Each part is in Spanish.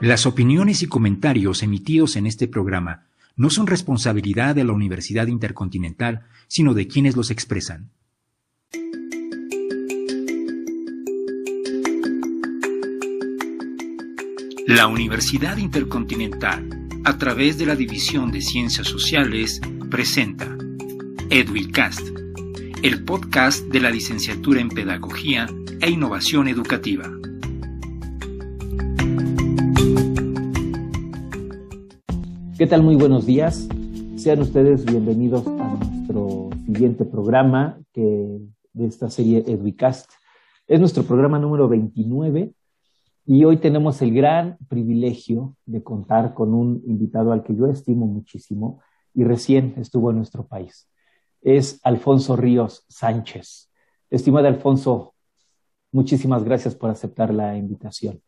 Las opiniones y comentarios emitidos en este programa no son responsabilidad de la Universidad Intercontinental, sino de quienes los expresan. La Universidad Intercontinental, a través de la División de Ciencias Sociales, presenta Edwilcast, el podcast de la licenciatura en Pedagogía e Innovación Educativa. ¿Qué tal? Muy buenos días. Sean ustedes bienvenidos a nuestro siguiente programa de esta serie Edwicast. Es nuestro programa número 29 y hoy tenemos el gran privilegio de contar con un invitado al que yo estimo muchísimo y recién estuvo en nuestro país. Es Alfonso Ríos Sánchez. Estimado Alfonso, muchísimas gracias por aceptar la invitación.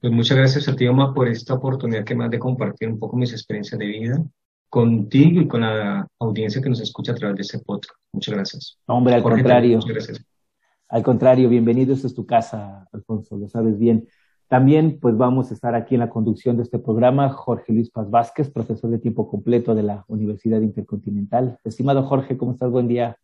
Pues muchas gracias a ti, Oma, por esta oportunidad que me has de compartir un poco mis experiencias de vida contigo y con la audiencia que nos escucha a través de este podcast. Muchas gracias. Hombre, al contrario. Muchas gracias. Al contrario, bienvenido. Esta es tu casa, Alfonso, lo sabes bien. También, pues vamos a estar aquí en la conducción de este programa, Jorge Luis Paz Vázquez, profesor de tiempo completo de la Universidad Intercontinental. Estimado Jorge, ¿cómo estás? Buen día.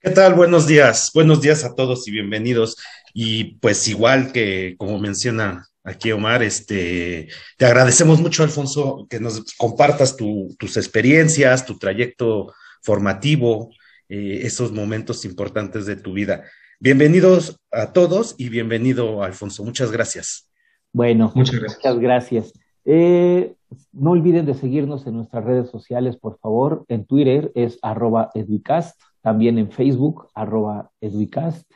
¿Qué tal? Buenos días. Buenos días a todos y bienvenidos. Y pues igual que como menciona aquí Omar, este, te agradecemos mucho, Alfonso, que nos compartas tus experiencias, tu trayecto formativo, eh, esos momentos importantes de tu vida. Bienvenidos a todos y bienvenido, Alfonso. Muchas gracias. Bueno, muchas gracias. Muchas gracias. Eh, no olviden de seguirnos en nuestras redes sociales, por favor. En Twitter es arroba educast, también en Facebook, arroba educast.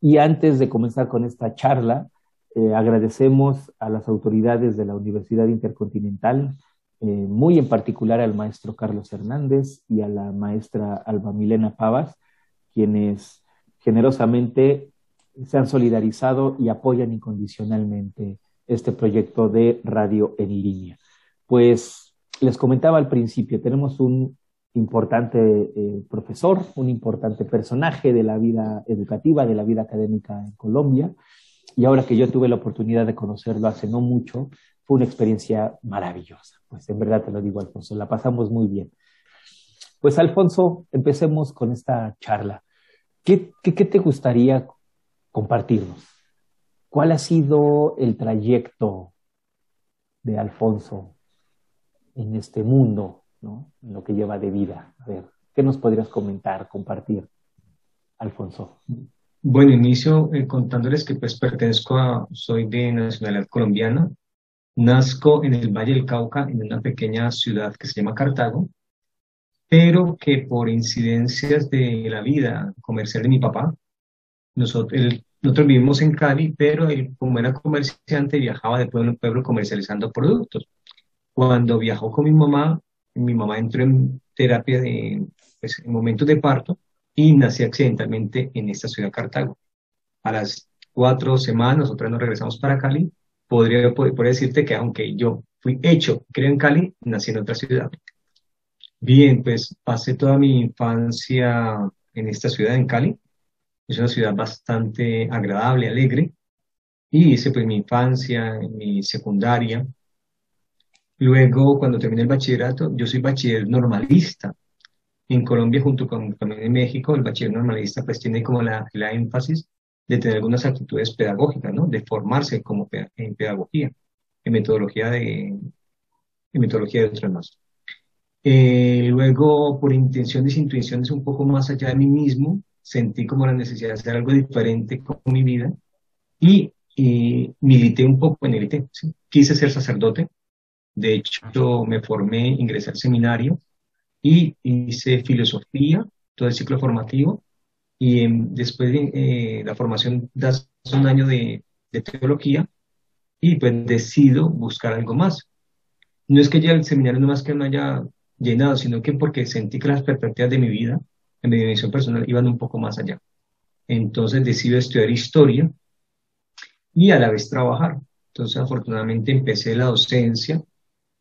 Y antes de comenzar con esta charla, eh, agradecemos a las autoridades de la Universidad Intercontinental, eh, muy en particular al maestro Carlos Hernández y a la maestra Alba Milena Pavas, quienes generosamente se han solidarizado y apoyan incondicionalmente este proyecto de radio en línea. Pues les comentaba al principio, tenemos un importante eh, profesor, un importante personaje de la vida educativa, de la vida académica en Colombia, y ahora que yo tuve la oportunidad de conocerlo hace no mucho, fue una experiencia maravillosa. Pues en verdad te lo digo, Alfonso, la pasamos muy bien. Pues Alfonso, empecemos con esta charla. ¿Qué, qué, te gustaría compartirnos? ¿Cuál ha sido el trayecto de Alfonso en este mundo, ¿no? en lo que lleva de vida? A ver, ¿qué nos podrías comentar, compartir, Alfonso? Bueno, inicio eh, contándoles que pues pertenezco a, soy de nacionalidad colombiana, nazco en el Valle del Cauca, en una pequeña ciudad que se llama Cartago, pero que por incidencias de la vida comercial de mi papá, nosotros, nosotros vivimos en Cali, pero él como era comerciante viajaba de pueblo en pueblo comercializando productos. Cuando viajó con mi mamá, mi mamá entró en terapia de, pues, en momentos de parto, y nací accidentalmente en esta ciudad Cartago. A las cuatro semanas, vez nos regresamos para Cali, podría poder, decirte que aunque yo fui hecho, creo en Cali, nací en otra ciudad. Bien, pues pasé toda mi infancia en esta ciudad, en Cali. Es una ciudad bastante agradable, alegre. Y hice pues mi infancia, mi secundaria. Luego, cuando terminé el bachillerato, yo soy bachiller normalista. En Colombia, junto con también en México, el bachiller normalista pues tiene como la, la énfasis de tener algunas actitudes pedagógicas, ¿no? De formarse como en pedagogía, en metodología de, en metodología de otras más. Eh, luego, por intenciones e intuiciones un poco más allá de mí mismo, sentí como la necesidad de hacer algo diferente con mi vida y, milité un poco en el IT. Quise ser sacerdote. De hecho, me formé, ingresé al seminario y hice filosofía, todo el ciclo formativo, y después de eh, la formación das un año de, teología y pues decido buscar algo más. No es que ya el seminario no más que me haya llenado, sino que porque sentí que las perspectivas de mi vida, en mi dimensión personal, iban un poco más allá. Entonces decido estudiar historia y a la vez trabajar. Entonces afortunadamente empecé la docencia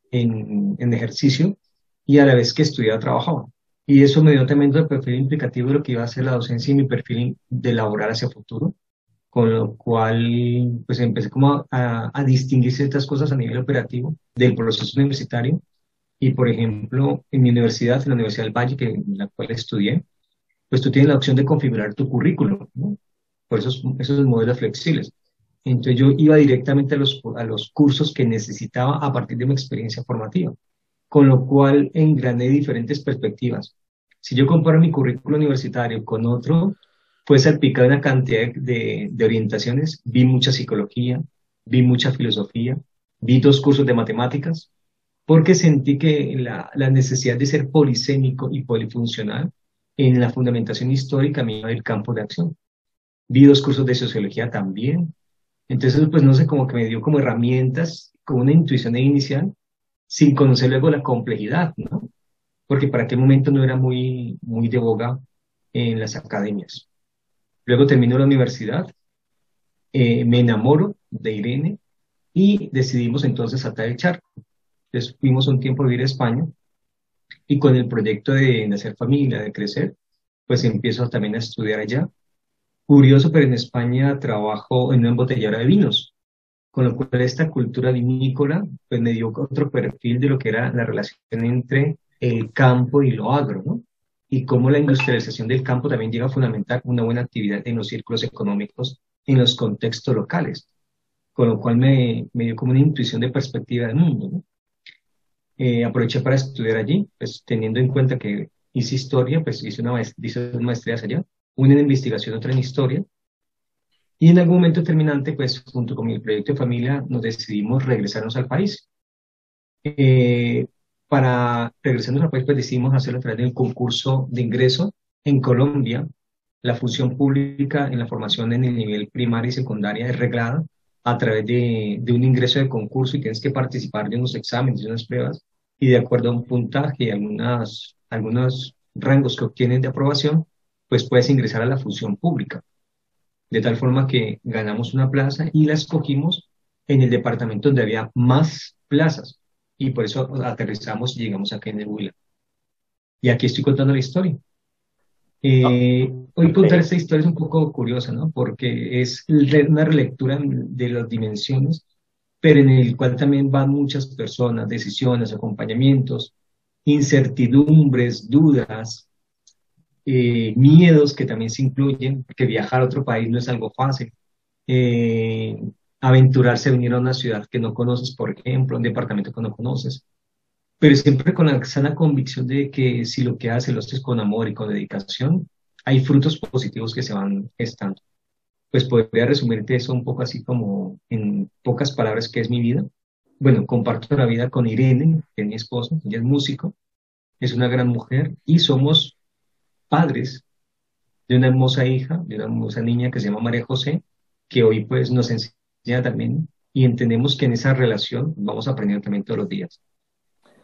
en, en ejercicio y a la vez que estudiaba trabajaba. Y eso me dio también el perfil implicativo de lo que iba a ser la docencia y mi perfil de laborar hacia futuro, con lo cual pues empecé como a, a, distinguir ciertas cosas a nivel operativo del proceso universitario. Y por ejemplo, en mi universidad, en la Universidad del Valle, que, en la cual estudié, pues tú tienes la opción de configurar tu currículo, ¿no? por esos, esos modelos flexibles. Entonces yo iba directamente a los, a los cursos que necesitaba a partir de mi experiencia formativa, con lo cual engrané diferentes perspectivas. Si yo comparo mi currículo universitario con otro, fue salpicado una cantidad de, orientaciones. Vi mucha psicología, vi mucha filosofía, vi dos cursos de matemáticas, porque sentí que la, la necesidad de ser polisémico y polifuncional en la fundamentación histórica me iba el campo de acción. Vi dos cursos de sociología también. Entonces, pues no sé, como que me dio como herramientas, como una intuición inicial, sin conocer luego la complejidad, ¿no? Porque para aquel momento no era muy, muy de boga en las academias. Luego termino la universidad, eh, me enamoro de Irene y decidimos entonces atar el charco. Entonces fuimos un tiempo a vivir a España y con el proyecto de nacer familia, de crecer, pues empiezo también a estudiar allá. Curioso, pero en España trabajo en una embotellera de vinos, con lo cual esta cultura vinícola pues me dio otro perfil de lo que era la relación entre el campo y lo agro, ¿no? y cómo la industrialización del campo también llega a fundamentar una buena actividad en los círculos económicos en los contextos locales, con lo cual me, me dio como una intuición de perspectiva del mundo. Eh, aproveché para estudiar allí, pues teniendo en cuenta que hice historia, pues hice una maestría, hice maestrías allá, una en investigación, otra en historia, y en algún momento terminante, pues junto con mi proyecto de familia, nos decidimos regresarnos al país. Eh, para regresarnos al país, pues decidimos hacerlo a través del concurso de ingreso en Colombia. La función pública en la formación en el nivel primaria y secundaria es reglada a través de, de un ingreso de concurso y tienes que participar de unos exámenes, de unas pruebas, y de acuerdo a un puntaje y algunas, algunos rangos que obtienen de aprobación, pues puedes ingresar a la función pública. De tal forma que ganamos una plaza y la escogimos en el departamento donde había más plazas y por eso aterrizamos y llegamos acá en el Huila. Y aquí estoy contando la historia. Eh, hoy contar esta historia es un poco curiosa, ¿no? Porque es una relectura de las dimensiones, pero en el cual también van muchas personas, decisiones, acompañamientos, incertidumbres, dudas, eh, miedos que también se incluyen, porque viajar a otro país no es algo fácil. Eh, aventurarse a venir a una ciudad que no conoces, por ejemplo, un departamento que no conoces, pero siempre con la sana convicción de que si lo que haces lo haces con amor y con dedicación, hay frutos positivos que se van gestando. Pues podría resumirte eso un poco así como en pocas palabras, que es mi vida. Bueno, comparto la vida con Irene, que es mi esposo, ella es músico, es una gran mujer y somos padres de una hermosa hija, de una hermosa niña que se llama María José, que hoy pues nos enseña también y entendemos que en esa relación vamos a aprender también todos los días.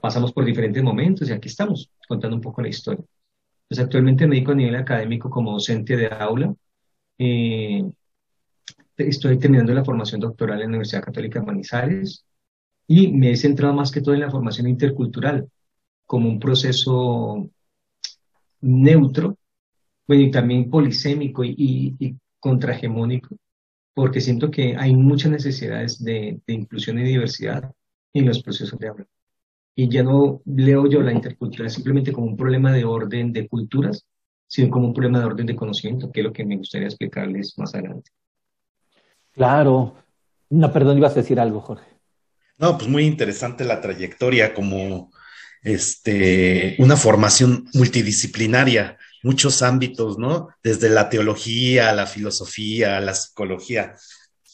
Pasamos por diferentes momentos y aquí estamos contando un poco la historia. Pues actualmente me dedico a nivel académico como docente de aula. Eh, estoy terminando la formación doctoral en la Universidad Católica de Manizales y me he centrado más que todo en la formación intercultural como un proceso neutro, bueno, y también polisémico y, y, y contrahegemónico, porque siento que hay muchas necesidades de, inclusión y diversidad en los procesos de habla. Y ya no leo yo la interculturalidad simplemente como un problema de orden de culturas, sino como un problema de orden de conocimiento, que es lo que me gustaría explicarles más adelante. Claro. No, perdón, ibas a decir algo, Jorge. No, pues muy interesante la trayectoria como este, una formación multidisciplinaria muchos ámbitos, ¿no? Desde la teología, la filosofía, la psicología.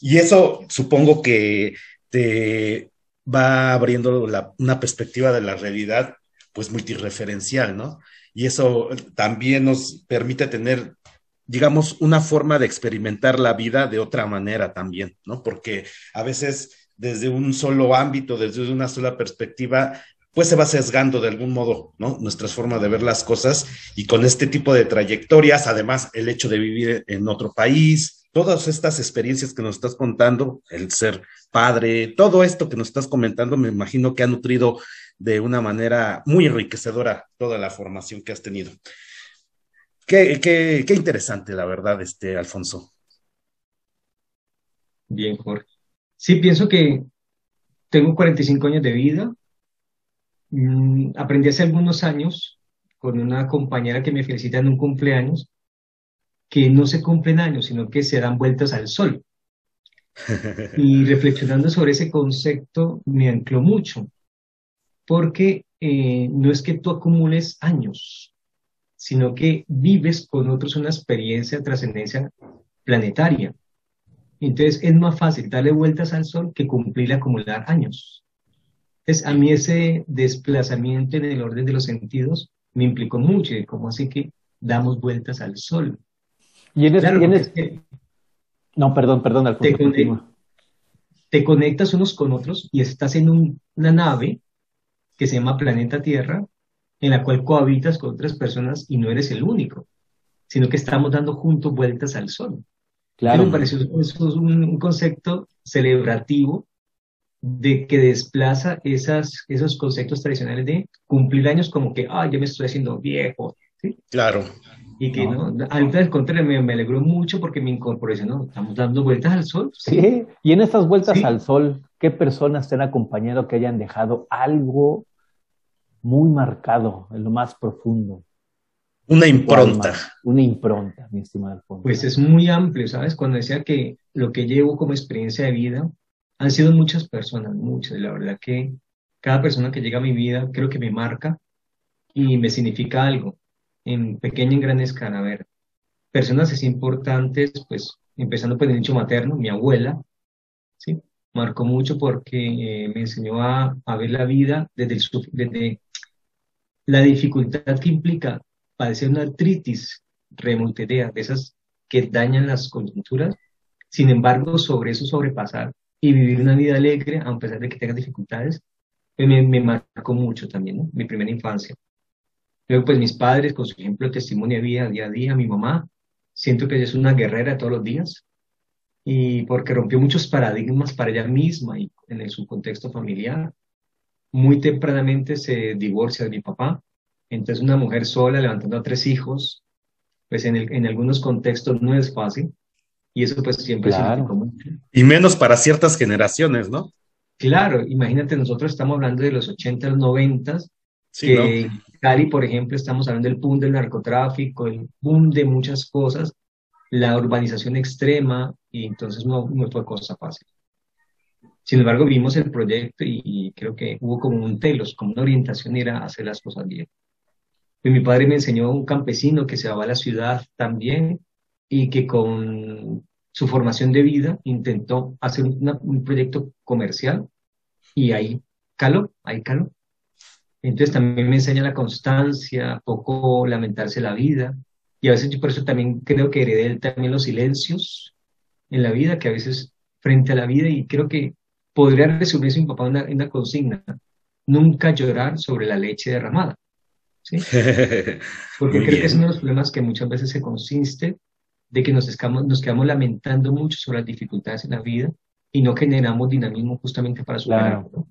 Y eso supongo que te va abriendo una perspectiva de la realidad, pues multireferencial, ¿no? Y eso también nos permite tener, digamos, una forma de experimentar la vida de otra manera también, ¿no? Porque a veces desde un solo ámbito, desde una sola perspectiva, pues se va sesgando de algún modo, ¿no? Nuestra forma de ver las cosas y con este tipo de trayectorias, además el hecho de vivir en otro país, todas estas experiencias que nos estás contando, el ser padre, todo esto que nos estás comentando, me imagino que ha nutrido de una manera muy enriquecedora toda la formación que has tenido. Qué, qué, qué interesante, la verdad, este, Alfonso. Bien, Jorge. Sí, pienso que tengo 45 años de vida. Mm, aprendí hace algunos años con una compañera que me felicita en un cumpleaños que no se cumplen años, sino que se dan vueltas al sol. Y reflexionando sobre ese concepto me ancló mucho, porque eh, no es que tú acumules años, sino que vives con otros una experiencia de trascendencia planetaria. Entonces es más fácil darle vueltas al sol que cumplir y acumular años. Entonces a mí ese desplazamiento en el orden de los sentidos me implicó mucho, de cómo así que damos vueltas al sol. Y en, No, perdón, perdón, Alfonso, te, te, conectas unos con otros y estás en una nave que se llama Planeta Tierra, en la cual cohabitas con otras personas y no eres el único, sino que estamos dando juntos vueltas al sol. Claro. Me pareció eso es un, concepto celebrativo de que desplaza esas, esos conceptos tradicionales de cumplir años como que, ah, ya me estoy haciendo viejo. ¿sí? Claro. Y que no, no al contrario, me, me, alegró mucho porque me incorporé, ¿no? Estamos dando vueltas al sol. Sí, y en estas vueltas al sol, ¿qué personas te han acompañado que hayan dejado algo muy marcado en lo más profundo? Una impronta. Una impronta, mi estimado Alfonso. Pues es muy amplio, ¿sabes? Cuando decía que lo que llevo como experiencia de vida han sido muchas personas, muchas. La verdad que cada persona que llega a mi vida creo que me marca y me significa algo, en pequeña y en gran escala. A ver, personas así importantes, pues empezando por el nicho materno, mi abuela, ¿sí? Marcó mucho porque eh, me enseñó a, a, ver la vida desde, el, desde la dificultad que implica padecer una artritis reumatoidea, de esas que dañan las coyunturas, sin embargo, sobre eso sobrepasar y vivir una vida alegre, a pesar de que tenga dificultades, pues me, marcó mucho también. Mi primera infancia. Luego, pues mis padres, con su ejemplo, testimonio de vida día a día, mi mamá, siento que ella es una guerrera todos los días, y porque rompió muchos paradigmas para ella misma y en su contexto familiar. Muy tempranamente se divorcia de mi papá, entonces, una mujer sola levantando a tres hijos, pues el, en algunos contextos no es fácil. Y eso pues siempre claro. mucho. Y menos para ciertas generaciones, ¿no? Claro, imagínate, nosotros estamos hablando de los 80, los 90, sí, que Cali, por ejemplo, estamos hablando del boom del narcotráfico, el boom de muchas cosas, la urbanización extrema, y entonces no, no fue cosa fácil. Sin embargo, vimos el proyecto y, y, creo que hubo como un telos, como una orientación era hacer las cosas bien mi padre me enseñó un campesino que se va a la ciudad también y que con su formación de vida intentó hacer un proyecto comercial y ahí caló, ahí caló. Entonces también me enseña la constancia, poco lamentarse la vida. Y a veces yo por eso también creo que heredé también los silencios en la vida, que a veces frente a la vida, y creo que podría resumirse mi papá en una consigna, nunca llorar sobre la leche derramada. ¿sí? Porque creo que es uno de los problemas que muchas veces se consiste de que nos, escamos, nos quedamos lamentando mucho sobre las dificultades en la vida y no generamos dinamismo justamente para superarlo.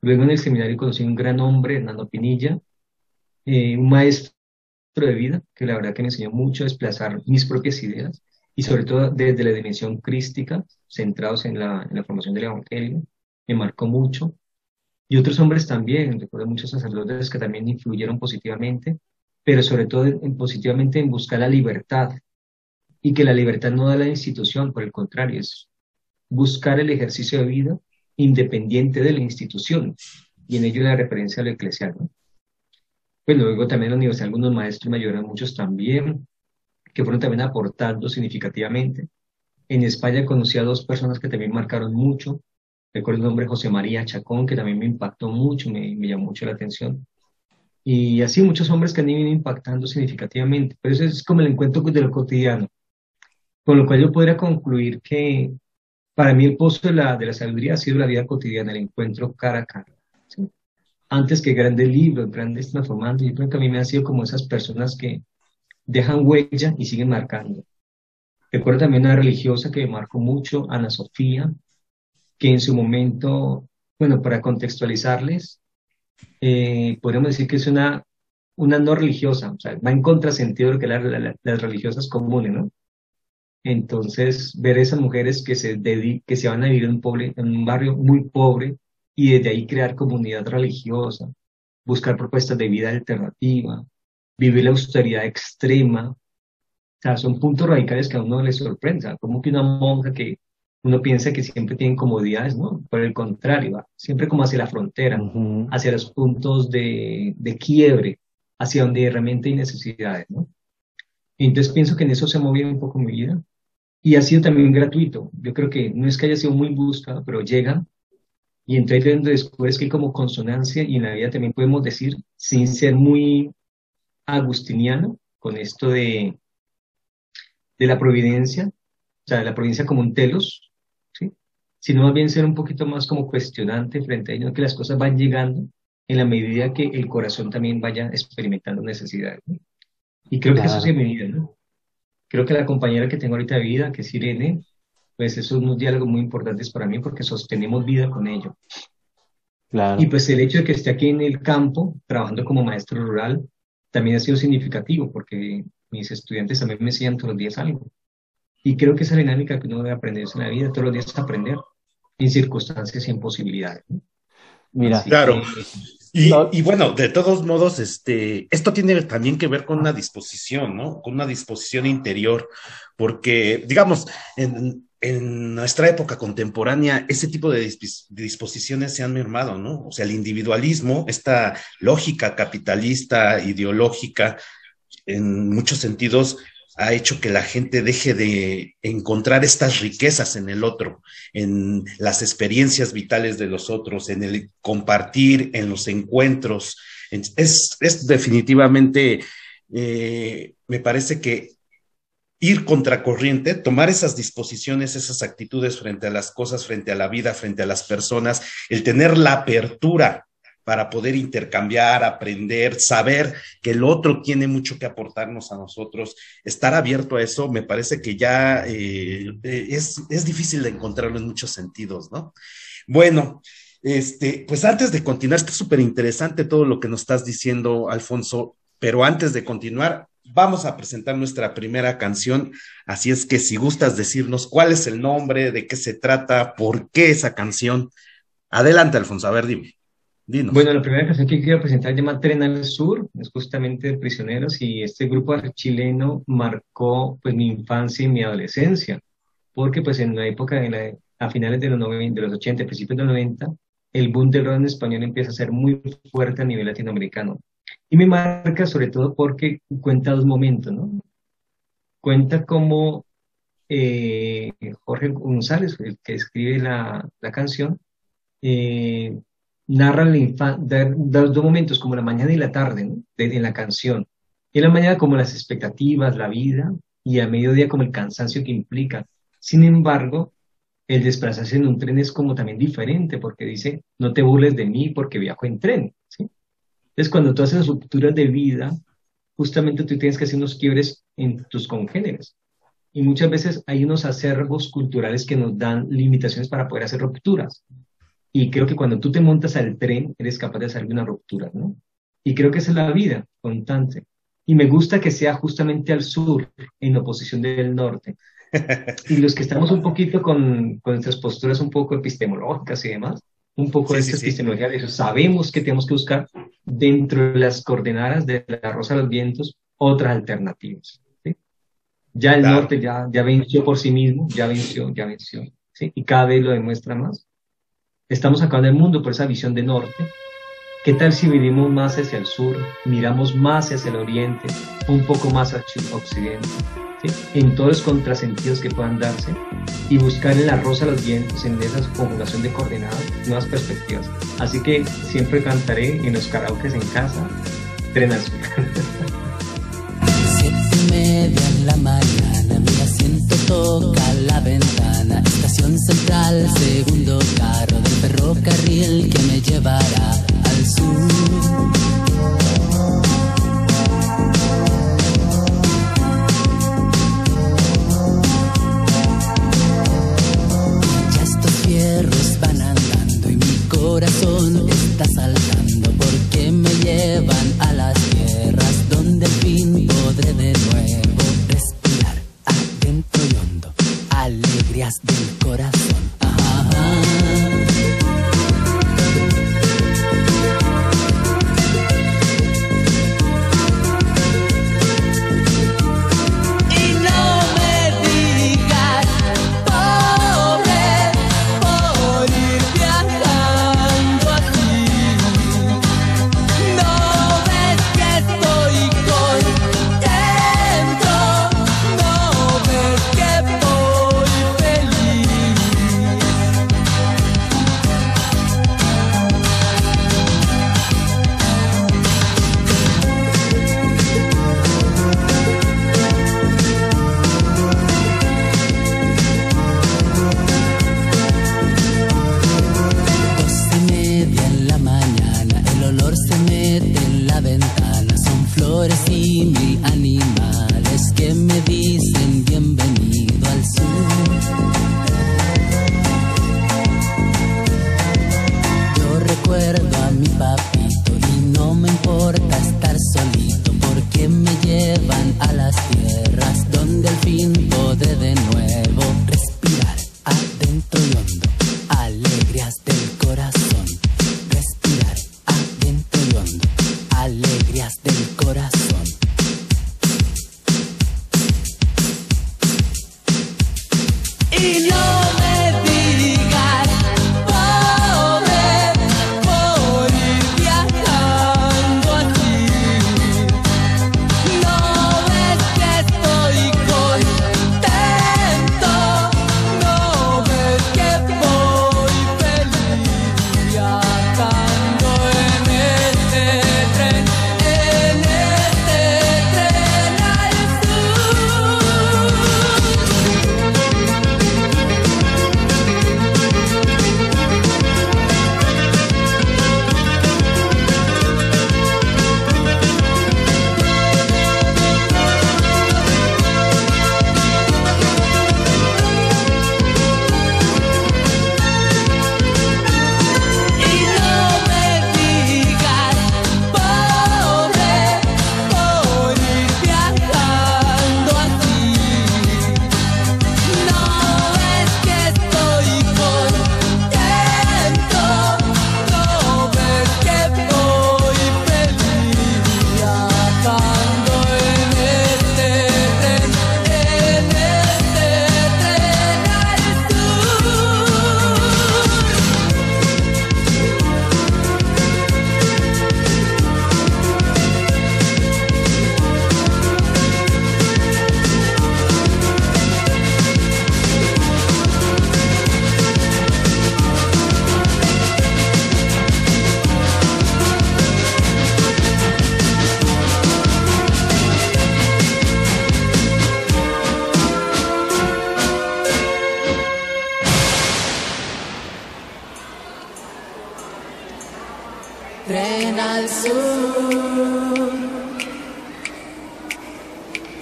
Luego en el seminario conocí un gran hombre, Hernando Pinilla, eh, un maestro de vida, que la verdad que me enseñó mucho a desplazar mis propias ideas y sobre todo desde la dimensión crística, centrados en la, en la formación del Evangelio, me marcó mucho. Y otros hombres también, recuerdo muchos sacerdotes que también influyeron positivamente, pero sobre todo en, positivamente en buscar la libertad. Y que la libertad no da la institución, por el contrario, es buscar el ejercicio de vida independiente de la institución. Y en ello la referencia a lo eclesial. ¿no? Pues luego también en la universidad algunos maestros me ayudaron muchos también, que fueron también aportando significativamente. En España conocí a dos personas que también marcaron mucho, Recuerdo el nombre José María Chacón, que también me impactó mucho, me, me llamó mucho la atención. Y así muchos hombres que han ido impactando significativamente. Pero eso es como el encuentro de lo cotidiano. Con lo cual yo podría concluir que para mí el pozo de la, de la sabiduría ha sido la vida cotidiana, el encuentro cara a cara. Antes que grandes libros, grandes transformando, yo creo que a mí me han sido como esas personas que dejan huella y siguen marcando. Recuerdo también una religiosa que me marcó mucho, Ana Sofía, que en su momento, bueno, para contextualizarles, eh, podríamos decir que es una, una no religiosa, o sea, va en contrasentido de lo que las religiosas comunes, ¿no? Entonces, ver esas mujeres que se, que se van a vivir en un, en un barrio muy pobre y desde ahí crear comunidad religiosa, buscar propuestas de vida alternativa, vivir la austeridad extrema. O sea, son puntos radicales que a uno le sorprende. como que una monja que uno piensa que siempre tiene comodidades, ¿no? Por el contrario, siempre como hacia la frontera, hacia los puntos de, de, quiebre, hacia donde realmente hay necesidades, ¿no? Entonces pienso que en eso se ha movido un poco mi vida y ha sido también gratuito. Yo creo que no es que haya sido muy buscado, pero llega y entonces después que hay como consonancia y en la vida también podemos decir, sin ser muy agustiniano, con esto de, de la providencia, o sea, de la providencia como un telos, ¿sí? sino más bien ser un poquito más como cuestionante frente a ello, que las cosas van llegando en la medida que el corazón también vaya experimentando necesidades. Y creo que eso es mi vida, ¿no? Creo que la compañera que tengo ahorita de vida, que es Irene, pues esos son unos diálogos muy importantes para mí porque sostenemos vida con ello. Claro. Y pues el hecho de que esté aquí en el campo, trabajando como maestro rural, también ha sido significativo porque mis estudiantes también me enseñan todos los días algo. Y creo que esa dinámica que uno debe aprender en la vida, todos los días aprender en circunstancias y en posibilidades. Mira. claro. Y, bueno, de todos modos, este, esto tiene también que ver con una disposición, ¿no? Con una disposición interior, porque, digamos, en, en nuestra época contemporánea, ese tipo de, disposiciones se han mermado, ¿no? O sea, el individualismo, esta lógica capitalista, ideológica, en muchos sentidos, ha hecho que la gente deje de encontrar estas riquezas en el otro, en las experiencias vitales de los otros, en el compartir, en los encuentros. Es, definitivamente, eh, me parece que ir contracorriente, tomar esas disposiciones, esas actitudes frente a las cosas, frente a la vida, frente a las personas, el tener la apertura para poder intercambiar, aprender, saber que el otro tiene mucho que aportarnos a nosotros, estar abierto a eso, me parece que ya eh, eh, es, es, difícil de encontrarlo en muchos sentidos, ¿no? Bueno, este, pues antes de continuar, está súper interesante todo lo que nos estás diciendo, Alfonso, pero antes de continuar, vamos a presentar nuestra primera canción, así es que si gustas decirnos cuál es el nombre, de qué se trata, por qué esa canción, adelante, Alfonso, a ver, dime. Bueno, la primera canción que quiero presentar se llama Tren al Sur, es justamente de Prisioneros y este grupo chileno marcó pues mi infancia y mi adolescencia, porque pues en la época, de a finales de los, 90, de los 80, principios de los 90, el boom del rock en español empieza a ser muy fuerte a nivel latinoamericano. Y me marca sobre todo porque cuenta dos momentos, ¿no? Cuenta como eh, Jorge González, el que escribe la, la canción, eh, narra dos momentos, como la mañana y la tarde, ¿no? en la canción. Y en la mañana como las expectativas, la vida, y a mediodía como el cansancio que implica. Sin embargo, el desplazarse en un tren es como también diferente, porque dice, no te burles de mí porque viajo en tren. ¿sí? Entonces, cuando tú haces rupturas de vida, justamente tú tienes que hacer unos quiebres en tus congéneres. Y muchas veces hay unos acervos culturales que nos dan limitaciones para poder hacer rupturas. Y creo que cuando tú te montas al tren, eres capaz de hacer una ruptura, ¿no? Y creo que esa es la vida constante. Y me gusta que sea justamente al sur, en oposición del norte. y los que estamos un poquito con, con nuestras posturas un poco epistemológicas y demás, un poco de esta epistemología de eso, sabemos que tenemos que buscar dentro de las coordenadas de la Rosa de los Vientos otras alternativas. ¿sí? Ya el norte ya, ya venció por sí mismo, ya venció, ya venció. ¿sí? Y cada vez lo demuestra más estamos acabando el mundo por esa visión de norte. ¿Qué tal si vivimos más hacia el sur, miramos más hacia el oriente, un poco más hacia el occidente, en todos los contrasentidos que puedan darse y buscar en la rosa los vientos, en esa conjugación de coordenadas, nuevas perspectivas? Así que siempre cantaré en los karaokes en casa, tren azul. Siete media en la mañana, toca la ventana, estación central, segundo carro ferrocarril que me llevará al sur. Ya estos fierros van andando y mi corazón está saltando England.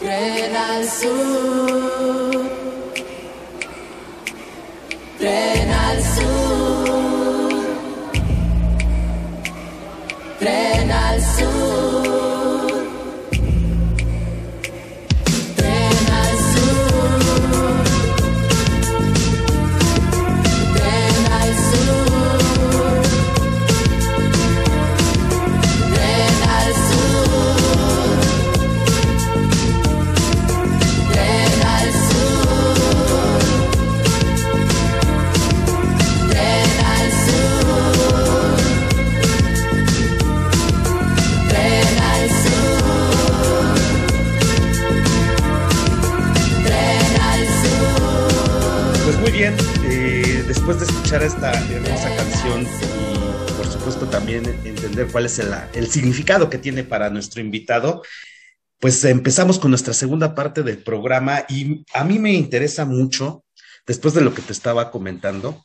Estrela azul. El, el significado que tiene para nuestro invitado, pues empezamos con nuestra segunda parte del programa y a mí me interesa mucho, después de lo que te estaba comentando,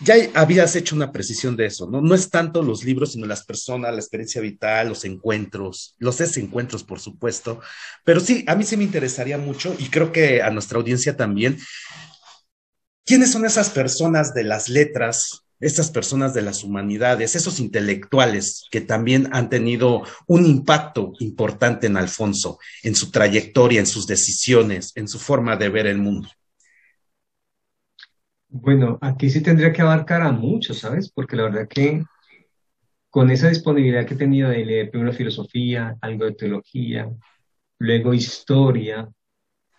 ya habías hecho una precisión de eso, ¿no? No es tanto los libros, sino las personas, la experiencia vital, los encuentros, los desencuentros, por supuesto, pero sí, a mí sí me interesaría mucho y creo que a nuestra audiencia también, ¿quiénes son esas personas de las letras? Esas personas de las humanidades, esos intelectuales que también han tenido un impacto importante en Alfonso, en su trayectoria, en sus decisiones, en su forma de ver el mundo. Bueno, aquí sí tendría que abarcar a muchos, ¿sabes? Porque la verdad que con esa disponibilidad que he tenido de leer primero filosofía, algo de teología, luego historia,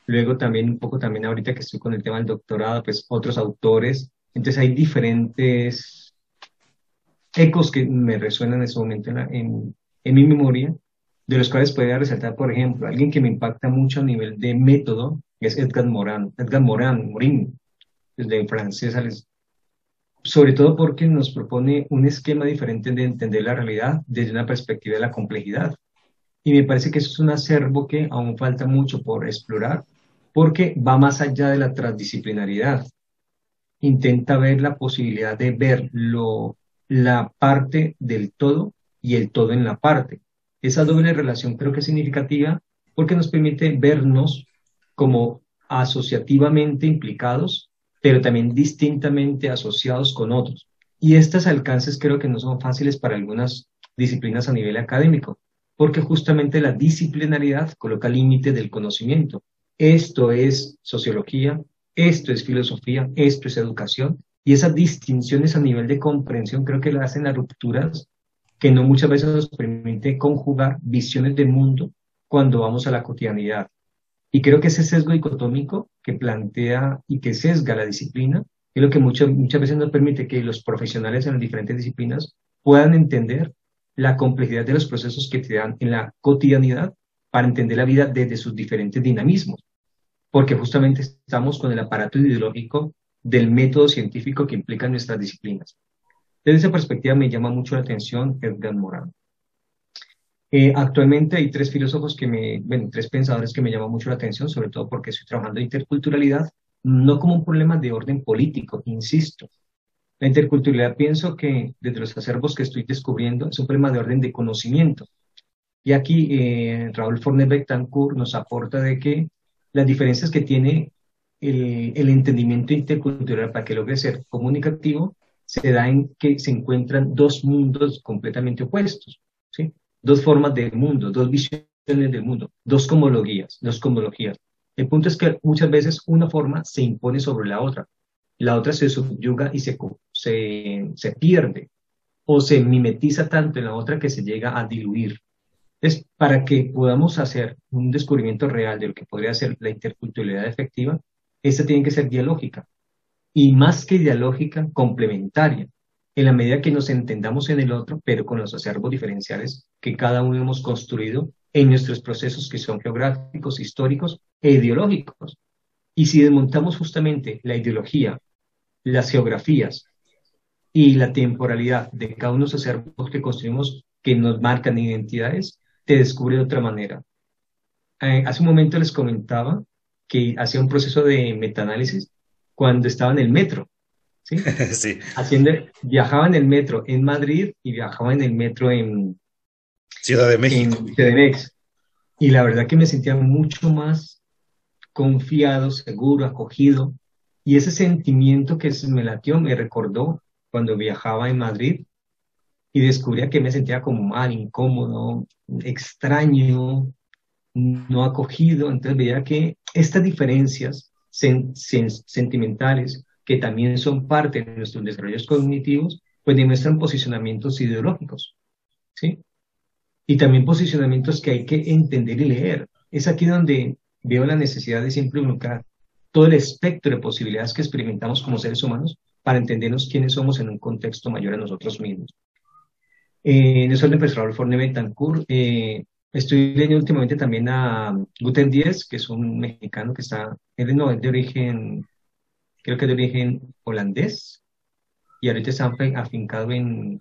luego también un poco también ahorita que estoy con el tema del doctorado, pues otros autores. Entonces hay diferentes ecos que me resuenan en ese momento en, mi memoria, de los cuales podría resaltar, por ejemplo, alguien que me impacta mucho a nivel de método, es Edgar Morin, Edgar Morin, Morin, desde francés, al- sobre todo porque nos propone un esquema diferente de entender la realidad desde una perspectiva de la complejidad. Y me parece que eso es un acervo que aún falta mucho por explorar, porque va más allá de la transdisciplinaridad. Intenta ver la posibilidad de ver lo, la parte del todo y el todo en la parte. Esa doble relación creo que es significativa porque nos permite vernos como asociativamente implicados, pero también distintamente asociados con otros. Y estos alcances creo que no son fáciles para algunas disciplinas a nivel académico, porque justamente la disciplinaridad coloca límite del conocimiento. Esto es sociología, esto es filosofía, esto es educación, y esas distinciones a nivel de comprensión creo que le hacen las rupturas que no muchas veces nos permite conjugar visiones del mundo cuando vamos a la cotidianidad. Y creo que ese sesgo dicotómico que plantea y que sesga la disciplina es lo que muchas, muchas veces nos permite que los profesionales en las diferentes disciplinas puedan entender la complejidad de los procesos que te dan en la cotidianidad para entender la vida desde sus diferentes dinamismos. Porque justamente estamos con el aparato ideológico del método científico que implica nuestras disciplinas. Desde esa perspectiva me llama mucho la atención Edgar Morin. Eh, actualmente hay tres filósofos que me, bueno, tres pensadores que me llaman mucho la atención, sobre todo porque estoy trabajando en interculturalidad, no como un problema de orden político, insisto. La interculturalidad pienso que desde los acervos que estoy descubriendo es un problema de orden de conocimiento. Y aquí eh, Raúl Fornet Betancourt nos aporta de que las diferencias que tiene el, entendimiento intercultural para que logre ser comunicativo se da en que se encuentran dos mundos completamente opuestos, ¿sí? dos formas de mundo, dos visiones del mundo, dos cosmologías, dos cosmologías. El punto es que muchas veces una forma se impone sobre la otra, la otra se subyuga y se, se, se pierde o se mimetiza tanto en la otra que se llega a diluir. Es para que podamos hacer un descubrimiento real de lo que podría ser la interculturalidad efectiva, esta tiene que ser dialógica y más que dialógica, complementaria, en la medida que nos entendamos en el otro, pero con los acervos diferenciales que cada uno hemos construido en nuestros procesos que son geográficos, históricos e ideológicos. Y si desmontamos justamente la ideología, las geografías y la temporalidad de cada uno de los acervos que construimos que nos marcan identidades, te descubre de otra manera. Eh, hace un momento les comentaba que hacía un proceso de metaanálisis cuando estaba en el metro ¿sí? sí. Haciendo, viajaba en el metro en Madrid y viajaba en el metro en Ciudad de México. En CDMX. Y la verdad que me sentía mucho más confiado, seguro, acogido. Y ese sentimiento que me latió me recordó cuando viajaba en Madrid y descubría que me sentía como mal, incómodo, extraño, no acogido. Entonces veía que estas diferencias sentimentales, que también son parte de nuestros desarrollos cognitivos, pues demuestran posicionamientos ideológicos, ¿sí? Y también posicionamientos que hay que entender y leer. Es aquí donde veo la necesidad de siempre involucrar todo el espectro de posibilidades que experimentamos como seres humanos para entendernos quiénes somos en un contexto mayor a nosotros mismos. Eh, en eso el profesor Forne Betancourt, eh, estoy leyendo últimamente también a Guten Díez, que es un mexicano que está, él no, es de origen, creo que de origen holandés, y ahorita está afincado en,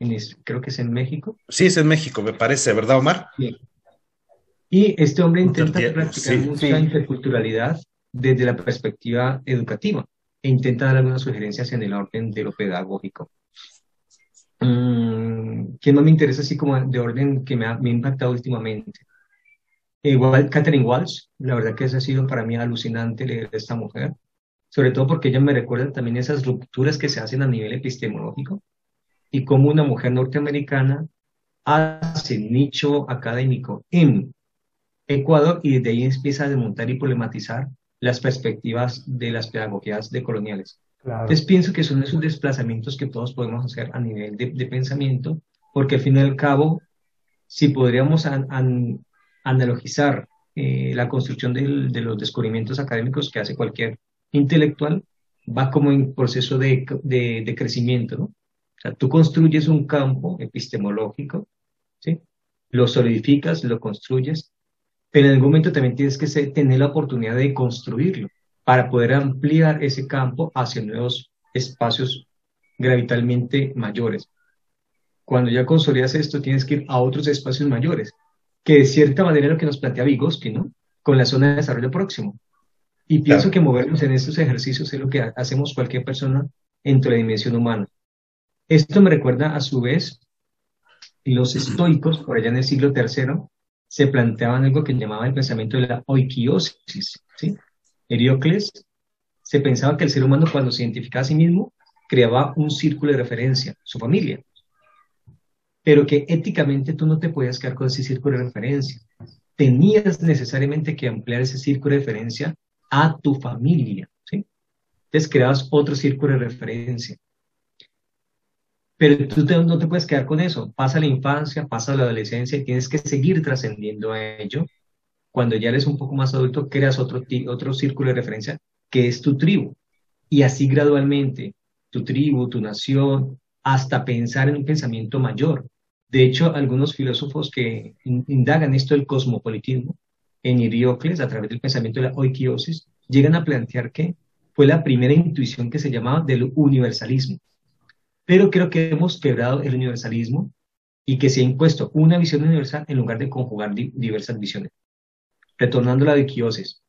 en creo que es en México. Sí, es en México, me parece, ¿verdad, Omar? Sí. Y este hombre intenta practicar mucha interculturalidad desde la perspectiva educativa e intenta dar algunas sugerencias en el orden de lo pedagógico. Mm, ¿Quién más me interesa así como de orden que me ha, impactado últimamente? Igual Catherine Walsh, la verdad que eso ha sido para mí alucinante leer a esta mujer, sobre todo porque ella me recuerda también esas rupturas que se hacen a nivel epistemológico y cómo una mujer norteamericana hace nicho académico en Ecuador y desde ahí empieza a desmontar y problematizar las perspectivas de las pedagogías decoloniales. Entonces pienso que son esos desplazamientos que todos podemos hacer a nivel de, pensamiento, porque al fin y al cabo, si podríamos analogizar eh, la construcción de los descubrimientos académicos que hace cualquier intelectual, va como en proceso de, de, crecimiento, ¿no? O sea, tú construyes un campo epistemológico, ¿sí? Lo solidificas, lo construyes, pero en algún momento también tienes que tener la oportunidad de construirlo para poder ampliar ese campo hacia nuevos espacios gravitalmente mayores. Cuando ya consolidas esto, tienes que ir a otros espacios mayores, que de cierta manera es lo que nos plantea Vygotsky, ¿no? Con la zona de desarrollo próximo. Y pienso que movernos en estos ejercicios es lo que hacemos cualquier persona entre la dimensión humana. Esto me recuerda a su vez los estoicos, por allá en el siglo III, se planteaban algo que llamaban el pensamiento de la oikiosis. ¿sí? Heriocles se pensaba que el ser humano cuando se identificaba a sí mismo creaba un círculo de referencia, su familia, pero que éticamente tú no te podías quedar con ese círculo de referencia. Tenías necesariamente que ampliar ese círculo de referencia a tu familia. ¿sí? Entonces creabas otro círculo de referencia. Pero tú no te puedes quedar con eso. Pasa la infancia, pasa la adolescencia y tienes que seguir trascendiendo a ello. Cuando ya eres un poco más adulto, creas otro, otro círculo de referencia que es tu tribu. Y así gradualmente, tu tribu, tu nación, hasta pensar en un pensamiento mayor. De hecho, algunos filósofos que indagan esto del cosmopolitismo, en Hiriocles, a través del pensamiento de la oikiosis, llegan a plantear que fue la primera intuición que se llamaba del universalismo pero creo que hemos quebrado el universalismo y que se ha impuesto una visión universal en lugar de conjugar diversas visiones. Retornando a la Quiosis,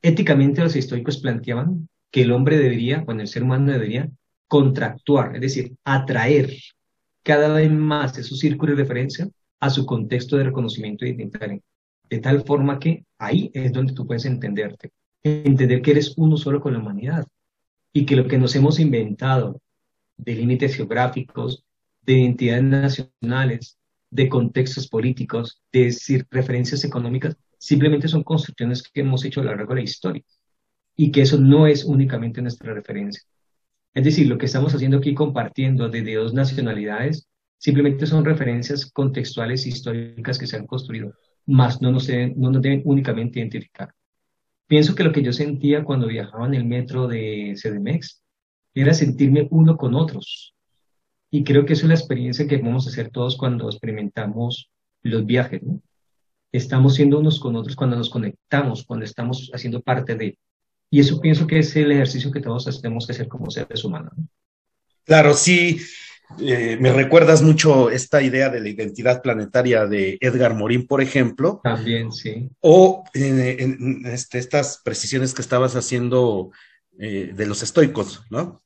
éticamente los estoicos planteaban que el hombre debería, bueno, el ser humano debería contractuar, es decir, atraer cada vez más de su círculo de referencia a su contexto de reconocimiento identitario, de tal forma que ahí es donde tú puedes entenderte, entender que eres uno solo con la humanidad y que lo que nos hemos inventado de límites geográficos, de identidades nacionales, de contextos políticos, de referencias económicas, simplemente son construcciones que hemos hecho a lo largo de la historia y que eso no es únicamente nuestra referencia. Es decir, lo que estamos haciendo aquí compartiendo desde dos nacionalidades simplemente son referencias contextuales históricas que se han construido, más no nos deben, únicamente identificar. Pienso que lo que yo sentía cuando viajaba en el metro de CDMX era sentirme uno con otros. Y creo que es una experiencia que vamos a hacer todos cuando experimentamos los viajes. ¿no? Estamos siendo unos con otros cuando nos conectamos, cuando estamos haciendo parte de. Y eso pienso que es el ejercicio que todos tenemos que hacer como seres humanos. Claro, sí. Eh, me recuerdas mucho esta idea de la identidad planetaria de Edgar Morin, por ejemplo. También, sí. O en, este, estas precisiones que estabas haciendo eh, de los estoicos, ¿no?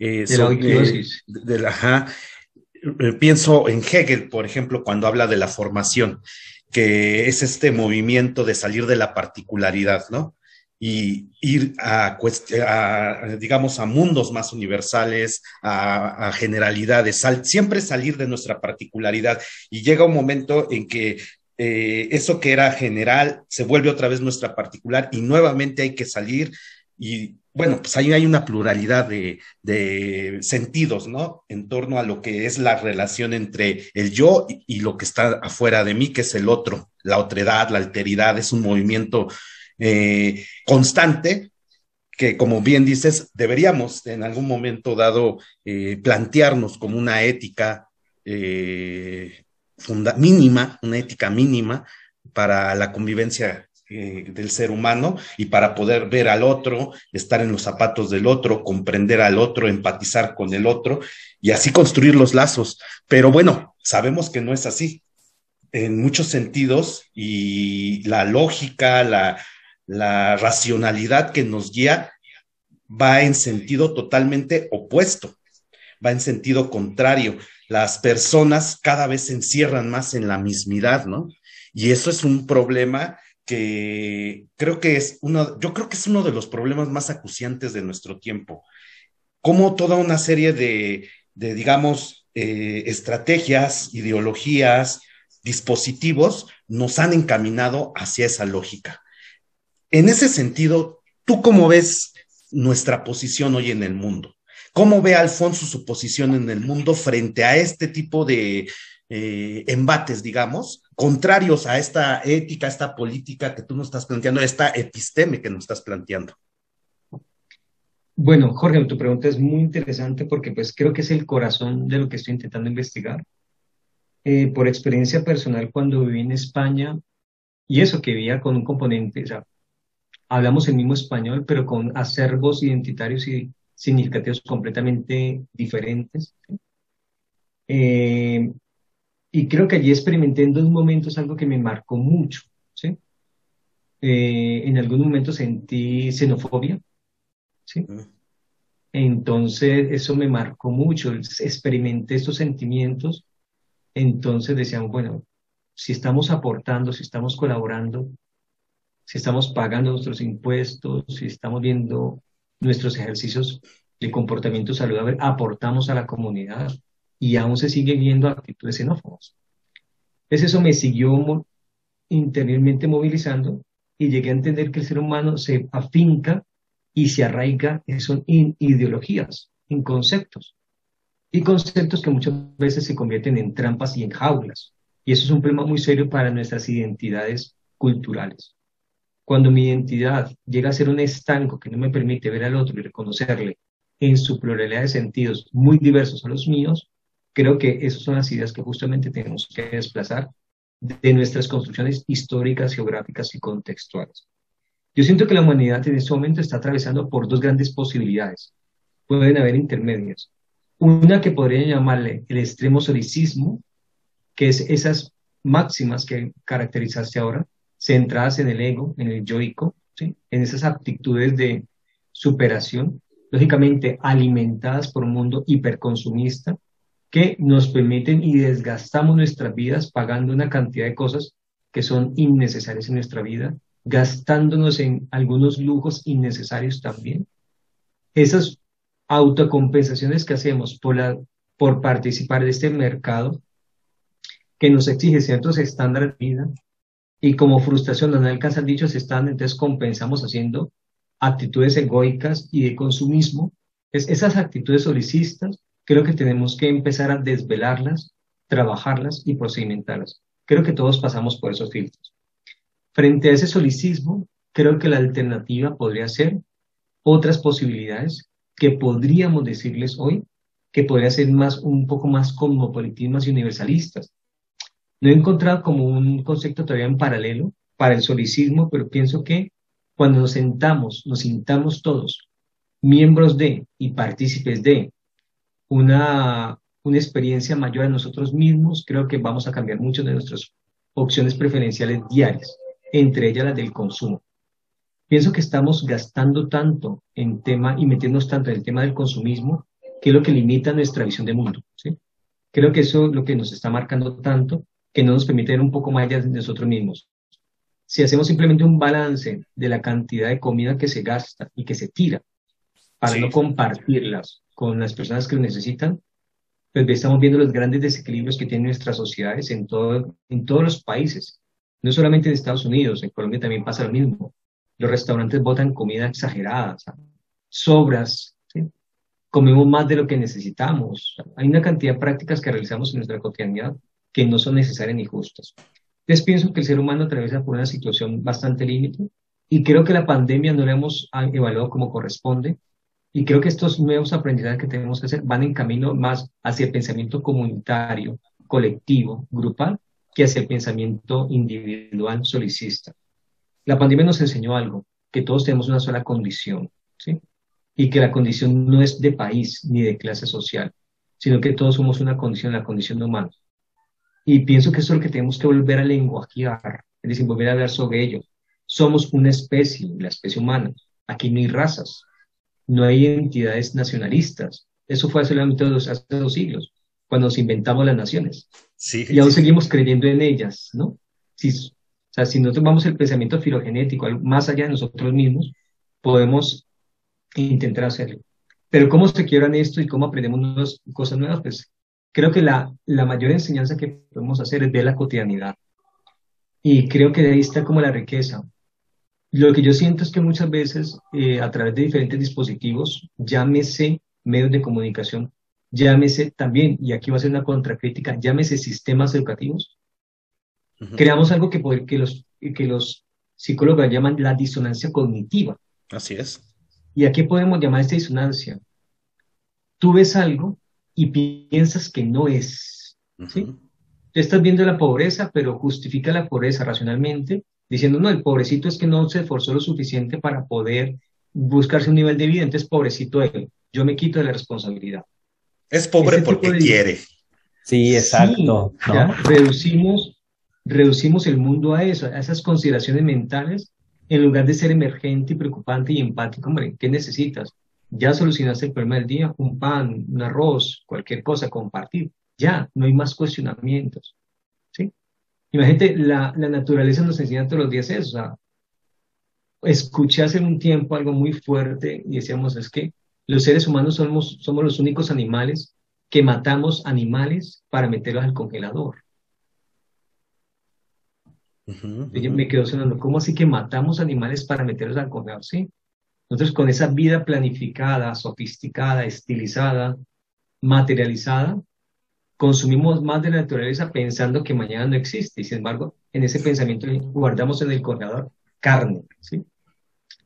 de la pienso en Hegel, por ejemplo, cuando habla de la formación, que es este movimiento de salir de la particularidad, ¿no? y ir a, digamos, a mundos más universales, a, generalidades, siempre salir de nuestra particularidad. Y llega un momento en que eh, eso que era general se vuelve otra vez nuestra particular y nuevamente hay que salir y bueno, pues ahí hay una pluralidad de, sentidos, ¿no? En torno a lo que es la relación entre el yo y, y, lo que está afuera de mí, que es el otro, la otredad, la alteridad, es un movimiento eh, constante que, como bien dices, deberíamos en algún momento dado eh, plantearnos como una ética eh, mínima, una ética mínima para la convivencia del ser humano y para poder ver al otro, estar en los zapatos del otro, comprender al otro, empatizar con el otro y así construir los lazos. Pero bueno, sabemos que no es así en muchos sentidos y la lógica, la, la racionalidad que nos guía va en sentido totalmente opuesto, va en sentido contrario. Las personas cada vez se encierran más en la mismidad, ¿no? Y eso es un problema que creo que es uno, yo creo que es uno de los problemas más acuciantes de nuestro tiempo. Como toda una serie de, digamos, eh, estrategias, ideologías, dispositivos nos han encaminado hacia esa lógica. En ese sentido, ¿tú cómo ves nuestra posición hoy en el mundo? ¿Cómo ve Alfonso su posición en el mundo frente a este tipo de eh, embates, digamos, contrarios a esta ética, a esta política que tú nos estás planteando, a esta episteme que nos estás planteando? Bueno, Jorge, tu pregunta es muy interesante porque pues creo que es el corazón de lo que estoy intentando investigar. Eh, por experiencia personal, cuando viví en España, y eso que vivía con un componente, o sea, hablamos el mismo español, pero con acervos identitarios y significativos completamente diferentes. Eh, y creo que allí experimenté en dos momentos algo que me marcó mucho. ¿sí? Eh, en algún momento sentí xenofobia. ¿sí? Entonces, eso me marcó mucho. Experimenté estos sentimientos. Entonces decían, bueno, si estamos aportando, si estamos colaborando, si estamos pagando nuestros impuestos, si estamos viendo nuestros ejercicios de comportamiento saludable, aportamos a la comunidad y aún se sigue viendo actitudes xenófobas. Eso me siguió interiormente movilizando y llegué a entender que el ser humano se afinca y se arraiga en, en ideologías, en conceptos. Y conceptos que muchas veces se convierten en trampas y en jaulas. Y eso es un problema muy serio para nuestras identidades culturales. Cuando mi identidad llega a ser un estanco que no me permite ver al otro y reconocerle en su pluralidad de sentidos muy diversos a los míos, creo que esas son las ideas que justamente tenemos que desplazar de nuestras construcciones históricas, geográficas y contextuales. Yo siento que la humanidad en este momento está atravesando por dos grandes posibilidades. Pueden haber intermedias. Una que podría llamarle el extremo solicismo, que es esas máximas que caracterizaste ahora, centradas en el ego, en el yoico, en esas aptitudes de superación, lógicamente alimentadas por un mundo hiperconsumista que nos permiten y desgastamos nuestras vidas pagando una cantidad de cosas que son innecesarias en nuestra vida, gastándonos en algunos lujos innecesarios también. Esas autocompensaciones que hacemos por, la, por participar de este mercado que nos exige ciertos estándares de vida, y como frustración no alcanzan dichos están, entonces compensamos haciendo actitudes egoicas y de consumismo. Es, esas actitudes solicistas creo que tenemos que empezar a desvelarlas, trabajarlas y procedimentarlas. Creo que todos pasamos por esos filtros. Frente a ese solicismo, creo que la alternativa podría ser otras posibilidades que podríamos decirles hoy que podría ser más, un poco más cosmopolitismas y universalistas, no he encontrado como un concepto todavía en paralelo para el solicismo, pero pienso que cuando nos sentamos, nos sintamos todos miembros de y partícipes de una, una experiencia mayor a nosotros mismos, creo que vamos a cambiar mucho de nuestras opciones preferenciales diarias, entre ellas las del consumo. Pienso que estamos gastando tanto en tema y metiéndonos tanto en el tema del consumismo ¿Qué es lo que limita nuestra visión de mundo? Creo que eso es lo que nos está marcando tanto, que no nos permite ver un poco más allá de nosotros mismos. Si hacemos simplemente un balance de la cantidad de comida que se gasta y que se tira para no compartirlas con las personas que lo necesitan, pues estamos viendo los grandes desequilibrios que tienen nuestras sociedades en, todo, en todos los países, no solamente en Estados Unidos, en Colombia también pasa lo mismo. Los restaurantes botan comida exagerada, sobras, comemos más de lo que necesitamos. Hay una cantidad de prácticas que realizamos en nuestra cotidianidad que no son necesarias ni justas. Entonces pienso que el ser humano atraviesa por una situación bastante límite y creo que la pandemia no la hemos evaluado como corresponde y creo que estos nuevos aprendizajes que tenemos que hacer van en camino más hacia el pensamiento comunitario, colectivo, grupal, que hacia el pensamiento individual, solicista. La pandemia nos enseñó algo, que todos tenemos una sola condición, ¿sí? Y que la condición no es de país ni de clase social, sino que todos somos una condición, la condición humana. Y pienso que eso es lo que tenemos que volver a lenguajear, es decir, volver a hablar sobre ello. Somos una especie, la especie humana. Aquí no hay razas, no hay entidades nacionalistas. Eso fue hace, dos, hace dos siglos, cuando nos inventamos las naciones. Sí, y aún seguimos creyendo en ellas, ¿no? Si, o sea, si nosotros vamos el pensamiento filogenético más allá de nosotros mismos, podemos intentar hacerlo. Pero cómo se quiebran esto y cómo aprendemos cosas nuevas, pues creo que la, la mayor enseñanza que podemos hacer es ver la cotidianidad. Y creo que de ahí está como la riqueza. Lo que yo siento es que muchas veces eh, a través de diferentes dispositivos, llámese medios de comunicación, llámese también, y aquí va a ser una contracrítica, llámese sistemas educativos, creamos algo que, que, los, que los psicólogos llaman la disonancia cognitiva. Así es. ¿Y a qué podemos llamar esta disonancia? Tú ves algo y piensas que no es. ¿sí? estás viendo la pobreza, pero justifica la pobreza racionalmente diciendo, no, el pobrecito es que no se esforzó lo suficiente para poder buscarse un nivel de vida, entonces pobrecito él, yo me quito de la responsabilidad. Es pobre porque quiere. Sí, exacto. reducimos, reducimos el mundo a eso, a esas consideraciones mentales, en lugar de ser emergente y preocupante y empático, hombre, ¿qué necesitas? Ya solucionaste el problema del día, un pan, un arroz, cualquier cosa, compartir. Ya, no hay más cuestionamientos. Imagínate, la, la naturaleza nos enseña todos los días eso. O sea, escuché hace un tiempo algo muy fuerte y decíamos, es que los seres humanos somos, somos los únicos animales que matamos animales para meterlos al congelador. me quedo sonando, ¿cómo así que matamos animales para meterlos al congelador? Sí. Nosotros con esa vida planificada, sofisticada, estilizada, materializada, consumimos más de la naturaleza pensando que mañana no existe y sin embargo en ese pensamiento guardamos en el congelador carne, ¿sí?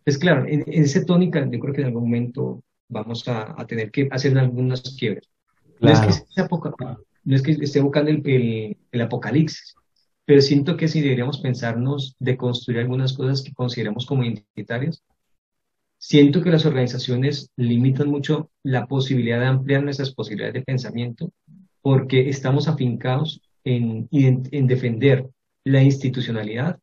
Es claro, en, esa tónica yo creo que en algún momento vamos a, tener que hacer algunas quiebres. No, es que esté buscando el, el, apocalipsis, pero siento que si deberíamos pensarnos de construir algunas cosas que consideramos como identitarias, siento que las organizaciones limitan mucho la posibilidad de ampliar nuestras posibilidades de pensamiento porque estamos afincados en, en, defender la institucionalidad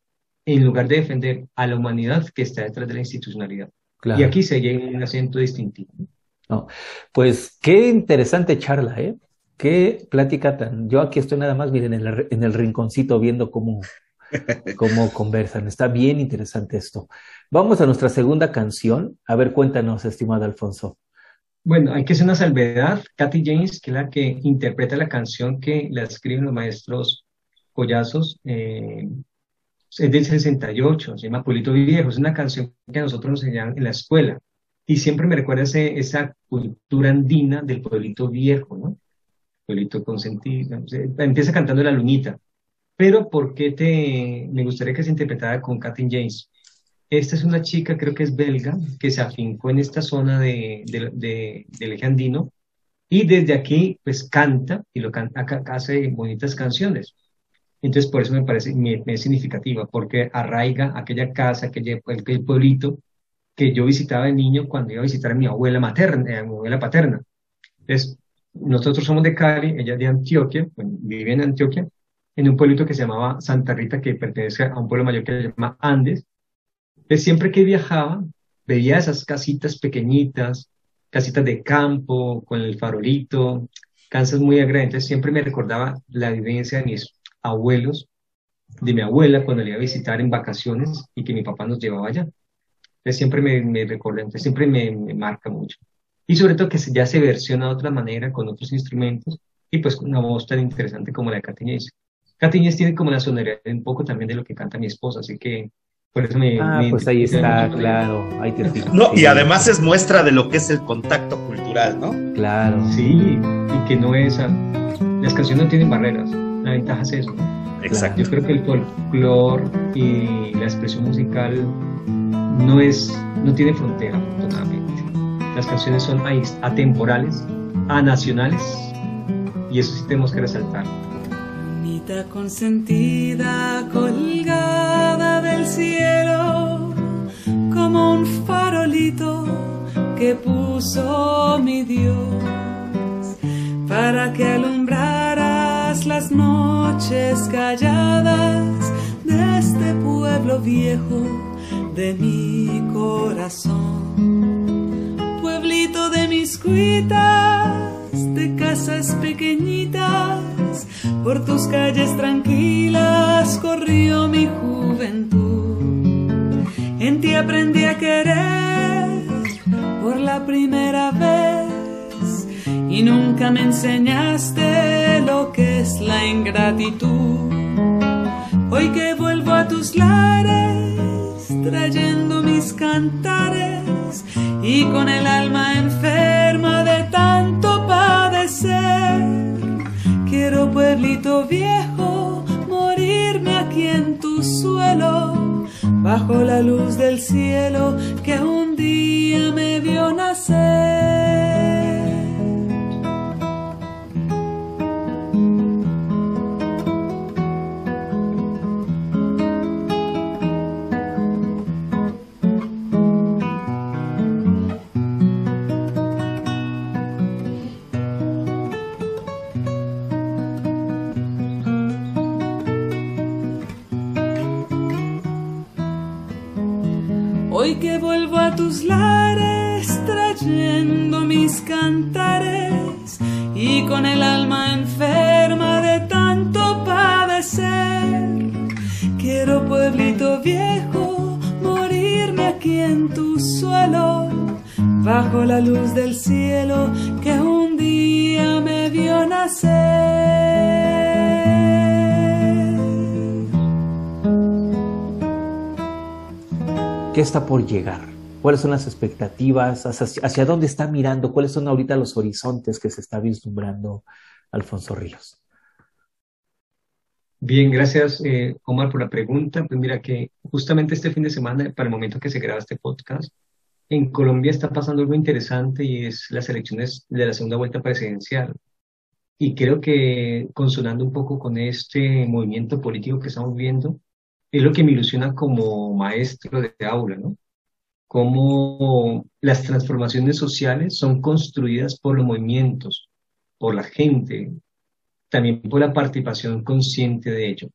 en lugar de defender a la humanidad que está detrás de la institucionalidad. Y aquí se llega un acento distintivo. No. Pues qué interesante charla, ¿eh? Qué plática tan... Yo aquí estoy nada más, miren, en el, en el rinconcito viendo cómo, cómo conversan. Está bien interesante esto. Vamos a nuestra segunda canción. A ver, cuéntanos, estimado Alfonso. Bueno, hay que hacer una salvedad. Kathy James, que es la que interpreta la canción que la escriben los maestros Collazos, eh, es del 68, se llama Pueblito Viejo. Es una canción que a nosotros nos enseñan en la escuela. Y siempre me recuerda esa cultura andina del pueblito viejo, ¿no? Pueblito consentido. Empieza cantando la lunita. Pero ¿por qué te, me gustaría que se interpretara con Kathy James? Esta es una chica, creo que es belga, que se afincó en esta zona de, del eje andino y desde aquí pues canta y lo canta, hace bonitas canciones. Entonces por eso me parece me, es significativa, porque arraiga aquella casa, aquel, aquel pueblito que yo visitaba de niño cuando iba a visitar a mi abuela materna, eh, a mi abuela paterna. Entonces, nosotros somos de Cali, ella de Antioquia, vive en Antioquia, en un pueblito que se llamaba Santa Rita, que pertenece a un pueblo mayor que se llama Andes, siempre que viajaba, veía esas casitas pequeñitas, casitas de campo, con el farolito, casas muy agradecidas. Siempre me recordaba la vivencia de mis abuelos, de mi abuela cuando le iba a visitar en vacaciones y que mi papá nos llevaba allá. Entonces siempre me, me recuerda, siempre me, marca mucho. Y sobre todo que ya se versiona de otra manera con otros instrumentos y pues con una voz tan interesante como la de Catiñez. Catiñez tiene como la sonoridad un poco también de lo que canta mi esposa, así que por eso me... Ah, pues ahí está, claro, ahí te No, y además es muestra de lo que es el contacto cultural, ¿no? Claro. Sí, y que no es... Las canciones no tienen barreras, la ventaja es eso, Exacto. Yo creo que el folclore y la expresión musical no es, no tiene frontera, afortunadamente. Las canciones son atemporales, anacionales, y eso sí tenemos que resaltar. Consentida, colgada del cielo, como un farolito que puso mi Dios para que alumbraras las noches calladas de este pueblo viejo de mi corazón. Pueblito de mis cuitas, de casas pequeñitas, por tus calles tranquilas corrió mi juventud. En ti aprendí a querer por la primera vez y nunca me enseñaste lo que es la ingratitud. Hoy que vuelvo a tus lares, trayendo mis cantares y con el alma enferma de tanto padecer. Quiero pueblito viejo, morirme aquí en tu suelo, bajo la luz del cielo que un día me vio nacer. La luz del cielo que un día me vio nacer. ¿Qué está por llegar? ¿Cuáles son las expectativas? ¿Hacia, dónde está mirando? ¿Cuáles son ahorita los horizontes que se está vislumbrando Alfonso Ríos? Bien, gracias eh, Omar por la pregunta. Pues mira que justamente este fin de semana, para el momento que se graba este podcast, en Colombia está pasando algo interesante y es las elecciones de la segunda vuelta presidencial. Y creo que consonando un poco con este movimiento político que estamos viendo, es lo que me ilusiona como maestro de aula, ¿no? Cómo las transformaciones sociales son construidas por los movimientos, por la gente, también por la participación consciente de ello.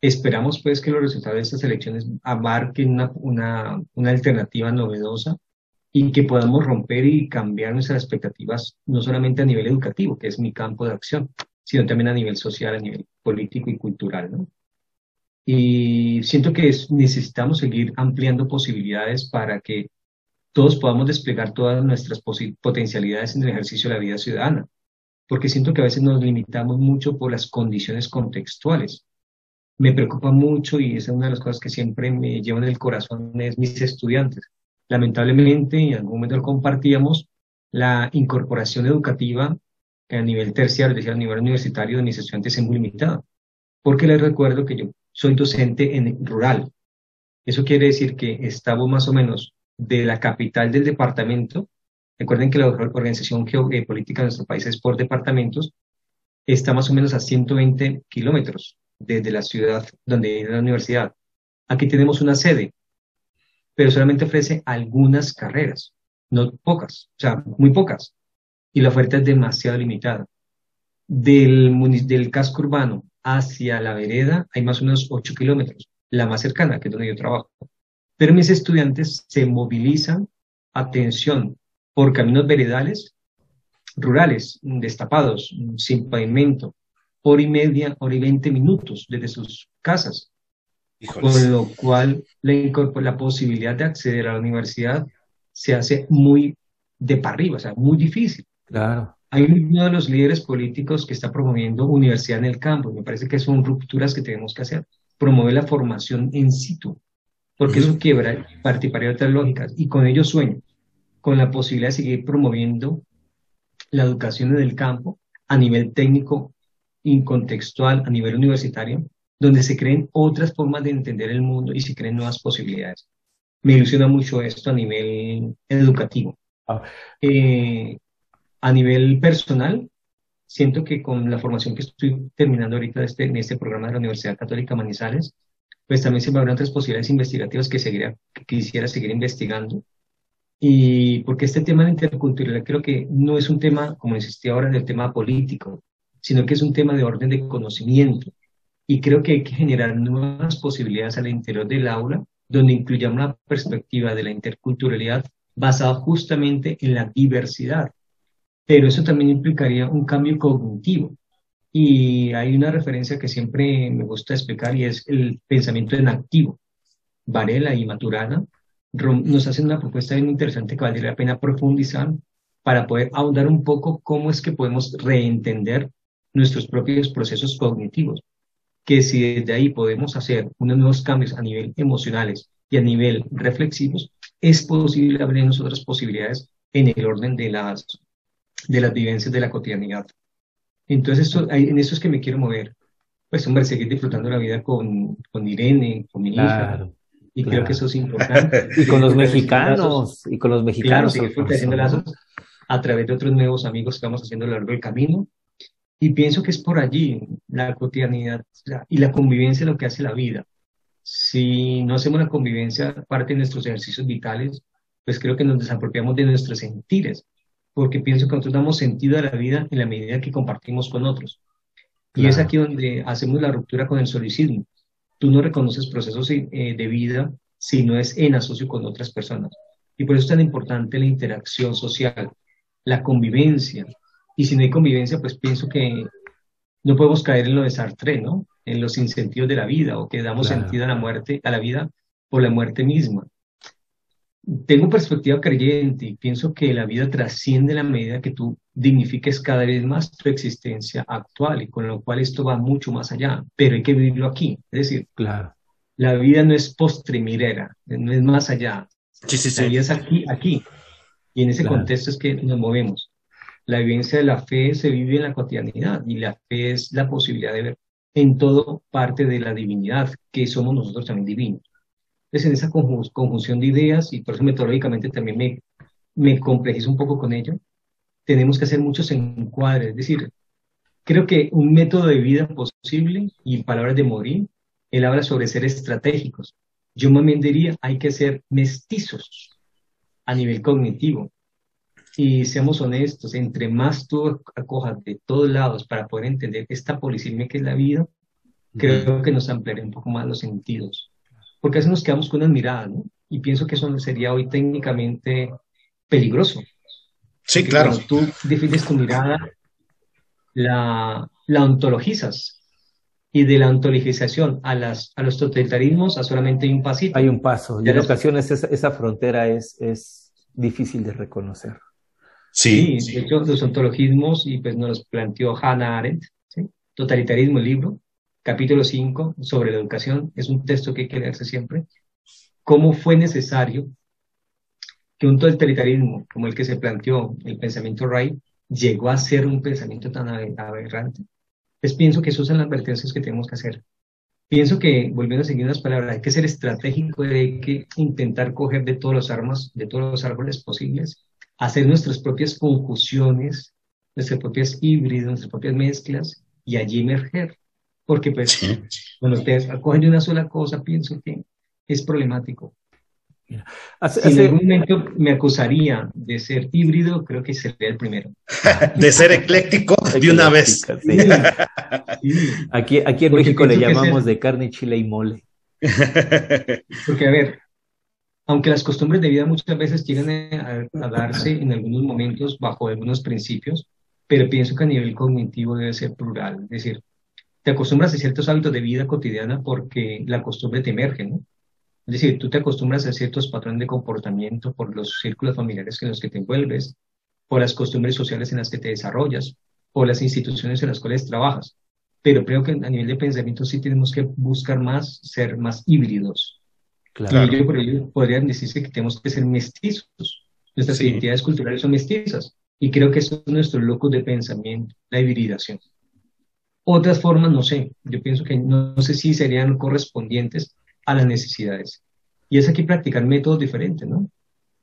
Esperamos pues que los resultados de estas elecciones abarquen una, una, una alternativa novedosa y que podamos romper y cambiar nuestras expectativas, no solamente a nivel educativo, que es mi campo de acción, sino también a nivel social, a nivel político y cultural, ¿no? Y siento que necesitamos seguir ampliando posibilidades para que todos podamos desplegar todas nuestras potencialidades en el ejercicio de la vida ciudadana, porque siento que a veces nos limitamos mucho por las condiciones contextuales. Me preocupa mucho y es una de las cosas que siempre me llevan en el corazón es mis estudiantes. Lamentablemente, en algún momento compartíamos, la incorporación educativa a nivel terciario, es decir, a nivel universitario de mis estudiantes es muy limitada. Porque les recuerdo que yo soy docente en rural. Eso quiere decir que estamos más o menos de la capital del departamento. Recuerden que la organización geopolítica de nuestro país es por departamentos. Está más o menos a 120 kilómetros desde la ciudad donde hay la universidad. Aquí tenemos una sede, pero solamente ofrece algunas carreras, no pocas, o sea, muy pocas. Y la oferta es demasiado limitada. Del, del casco urbano hacia la vereda hay más o menos 8 kilómetros, la más cercana, que es donde yo trabajo. Pero mis estudiantes se movilizan, atención, por caminos veredales rurales, destapados, sin pavimento, hora y media, hora y veinte minutos desde sus casas. Con lo cual la, la posibilidad de acceder a la universidad se hace muy de para arriba, o sea, muy difícil. Claro. Hay uno de los líderes políticos que está promoviendo universidad en el campo. Me parece que son rupturas que tenemos que hacer. Promover la formación en situ, porque eso quiebra participaría de otras lógicas. Y con ello sueño, con la posibilidad de seguir promoviendo la educación en el campo a nivel técnico, incontextual, a nivel universitario, donde se creen otras formas de entender el mundo y se creen nuevas posibilidades. Me ilusiona mucho esto a nivel educativo. Ah. Eh, a nivel personal, siento que con la formación que estoy terminando ahorita este, en este programa de la Universidad Católica Manizales, pues también se me abren otras posibilidades investigativas que, seguiría, que quisiera seguir investigando. Y porque este tema de interculturalidad creo que no es un tema, como insistí ahora, del tema político, sino que es un tema de orden de conocimiento. Y creo que hay que generar nuevas posibilidades al interior del aula, donde incluyamos la perspectiva de la interculturalidad basada justamente en la diversidad. Pero eso también implicaría un cambio cognitivo. Y hay una referencia que siempre me gusta explicar y es el pensamiento en activo. Varela y Maturana nos hacen una propuesta bien interesante que valdría la pena profundizar para poder ahondar un poco cómo es que podemos reentender nuestros propios procesos cognitivos que si desde ahí podemos hacer unos nuevos cambios a nivel emocionales y a nivel reflexivos, es posible abrirnos otras posibilidades en el orden de las, de las vivencias de la cotidianidad. Entonces, esto, en eso es que me quiero mover. Pues, hombre, seguir disfrutando la vida con, con Irene, con mi hija. Y creo que eso es importante. y con los mexicanos, y con los mexicanos. Claro, seguir lazos a través de otros nuevos amigos que vamos haciendo a lo largo del camino y pienso que es por allí la cotidianidad y la convivencia lo que hace la vida. Si no hacemos la convivencia parte de nuestros ejercicios vitales, pues creo que nos desapropiamos de nuestros sentires, porque pienso que nosotros damos sentido a la vida en la medida que compartimos con otros. Y es aquí donde hacemos la ruptura con el solicismo. Tú no reconoces procesos eh, de vida si no es en asocio con otras personas. Y por eso es tan importante la interacción social, la convivencia, y si no hay convivencia, pues pienso que no podemos caer en lo de Sartre, ¿no? En los incentivos de la vida o que damos sentido a la muerte, a la vida por la muerte misma. Tengo perspectiva creyente y pienso que la vida trasciende la medida que tú dignifiques cada vez más tu existencia actual y con lo cual esto va mucho más allá, pero hay que vivirlo aquí. Es decir, claro. la vida no es postremirera, no es más allá. Sí, sí, sí. La vida es aquí, aquí. Y en ese contexto es que nos movemos. La vivencia de la fe se vive en la cotidianidad y la fe es la posibilidad de ver en todo parte de la divinidad, que somos nosotros también divinos. Entonces, en esa conjunción de ideas, y por eso metodológicamente también me, complejizo un poco con ello, tenemos que hacer muchos encuadres. Es decir, creo que un método de vida posible, y palabras de Morín, él habla sobre ser estratégicos. Yo más bien hay que ser mestizos a nivel cognitivo. Y seamos honestos, entre más tú acojas de todos lados para poder entender esta polisemia que es la vida, creo que nos ampliará un poco más los sentidos. Porque así nos quedamos con una mirada, ¿no? Y pienso que eso sería hoy técnicamente peligroso. Sí, claro. Cuando tú defines tu mirada, la, la ontologizas. Y de la ontologización a, las, a los totalitarismos, a solamente hay un pasito. Hay un paso. Y en ocasiones esa, esa frontera es, es difícil de reconocer. Sí, de hecho, los ontologismos, y pues nos los planteó Hannah Arendt, Totalitarismo, el libro, capítulo 5, sobre la educación, es un texto que hay que leerse siempre. ¿Cómo fue necesario que un totalitarismo como el que se planteó el pensamiento Ray llegó a ser un pensamiento tan aberrante? Pues pienso que esas son las advertencias que tenemos que hacer. Pienso que, volviendo a seguir unas palabras, hay que ser estratégico, hay que intentar coger de todas las armas, de todos los árboles posibles hacer nuestras propias confusiones, nuestras propias híbridos, nuestras propias mezclas y allí emerger. Porque pues, cuando ustedes acogen de una sola cosa, pienso que es problemático. si en algún momento me acusaría de ser híbrido, creo que sería el primero. de ser ecléctico de una vez. Aquí, aquí en México le llamamos de carne, chile y mole. Porque, a ver, aunque las costumbres de vida muchas veces llegan a, darse en algunos momentos bajo algunos principios, pero pienso que a nivel cognitivo debe ser plural, es decir, te acostumbras a ciertos hábitos de vida cotidiana porque la costumbre te emerge, ¿no? Es decir, tú te acostumbras a ciertos patrones de comportamiento por los círculos familiares en los que te envuelves, por las costumbres sociales en las que te desarrollas, por las instituciones en las cuales trabajas. Pero creo que a nivel de pensamiento sí tenemos que buscar más, ser más híbridos. Claro. Y yo por ello podría decirse que tenemos que ser mestizos. Nuestras identidades culturales son mestizas. Y creo que eso es nuestro locus de pensamiento, la hibridación. Otras formas, no sé. Yo pienso que no, sé si serían correspondientes a las necesidades. Y es aquí practicar métodos diferentes, ¿no?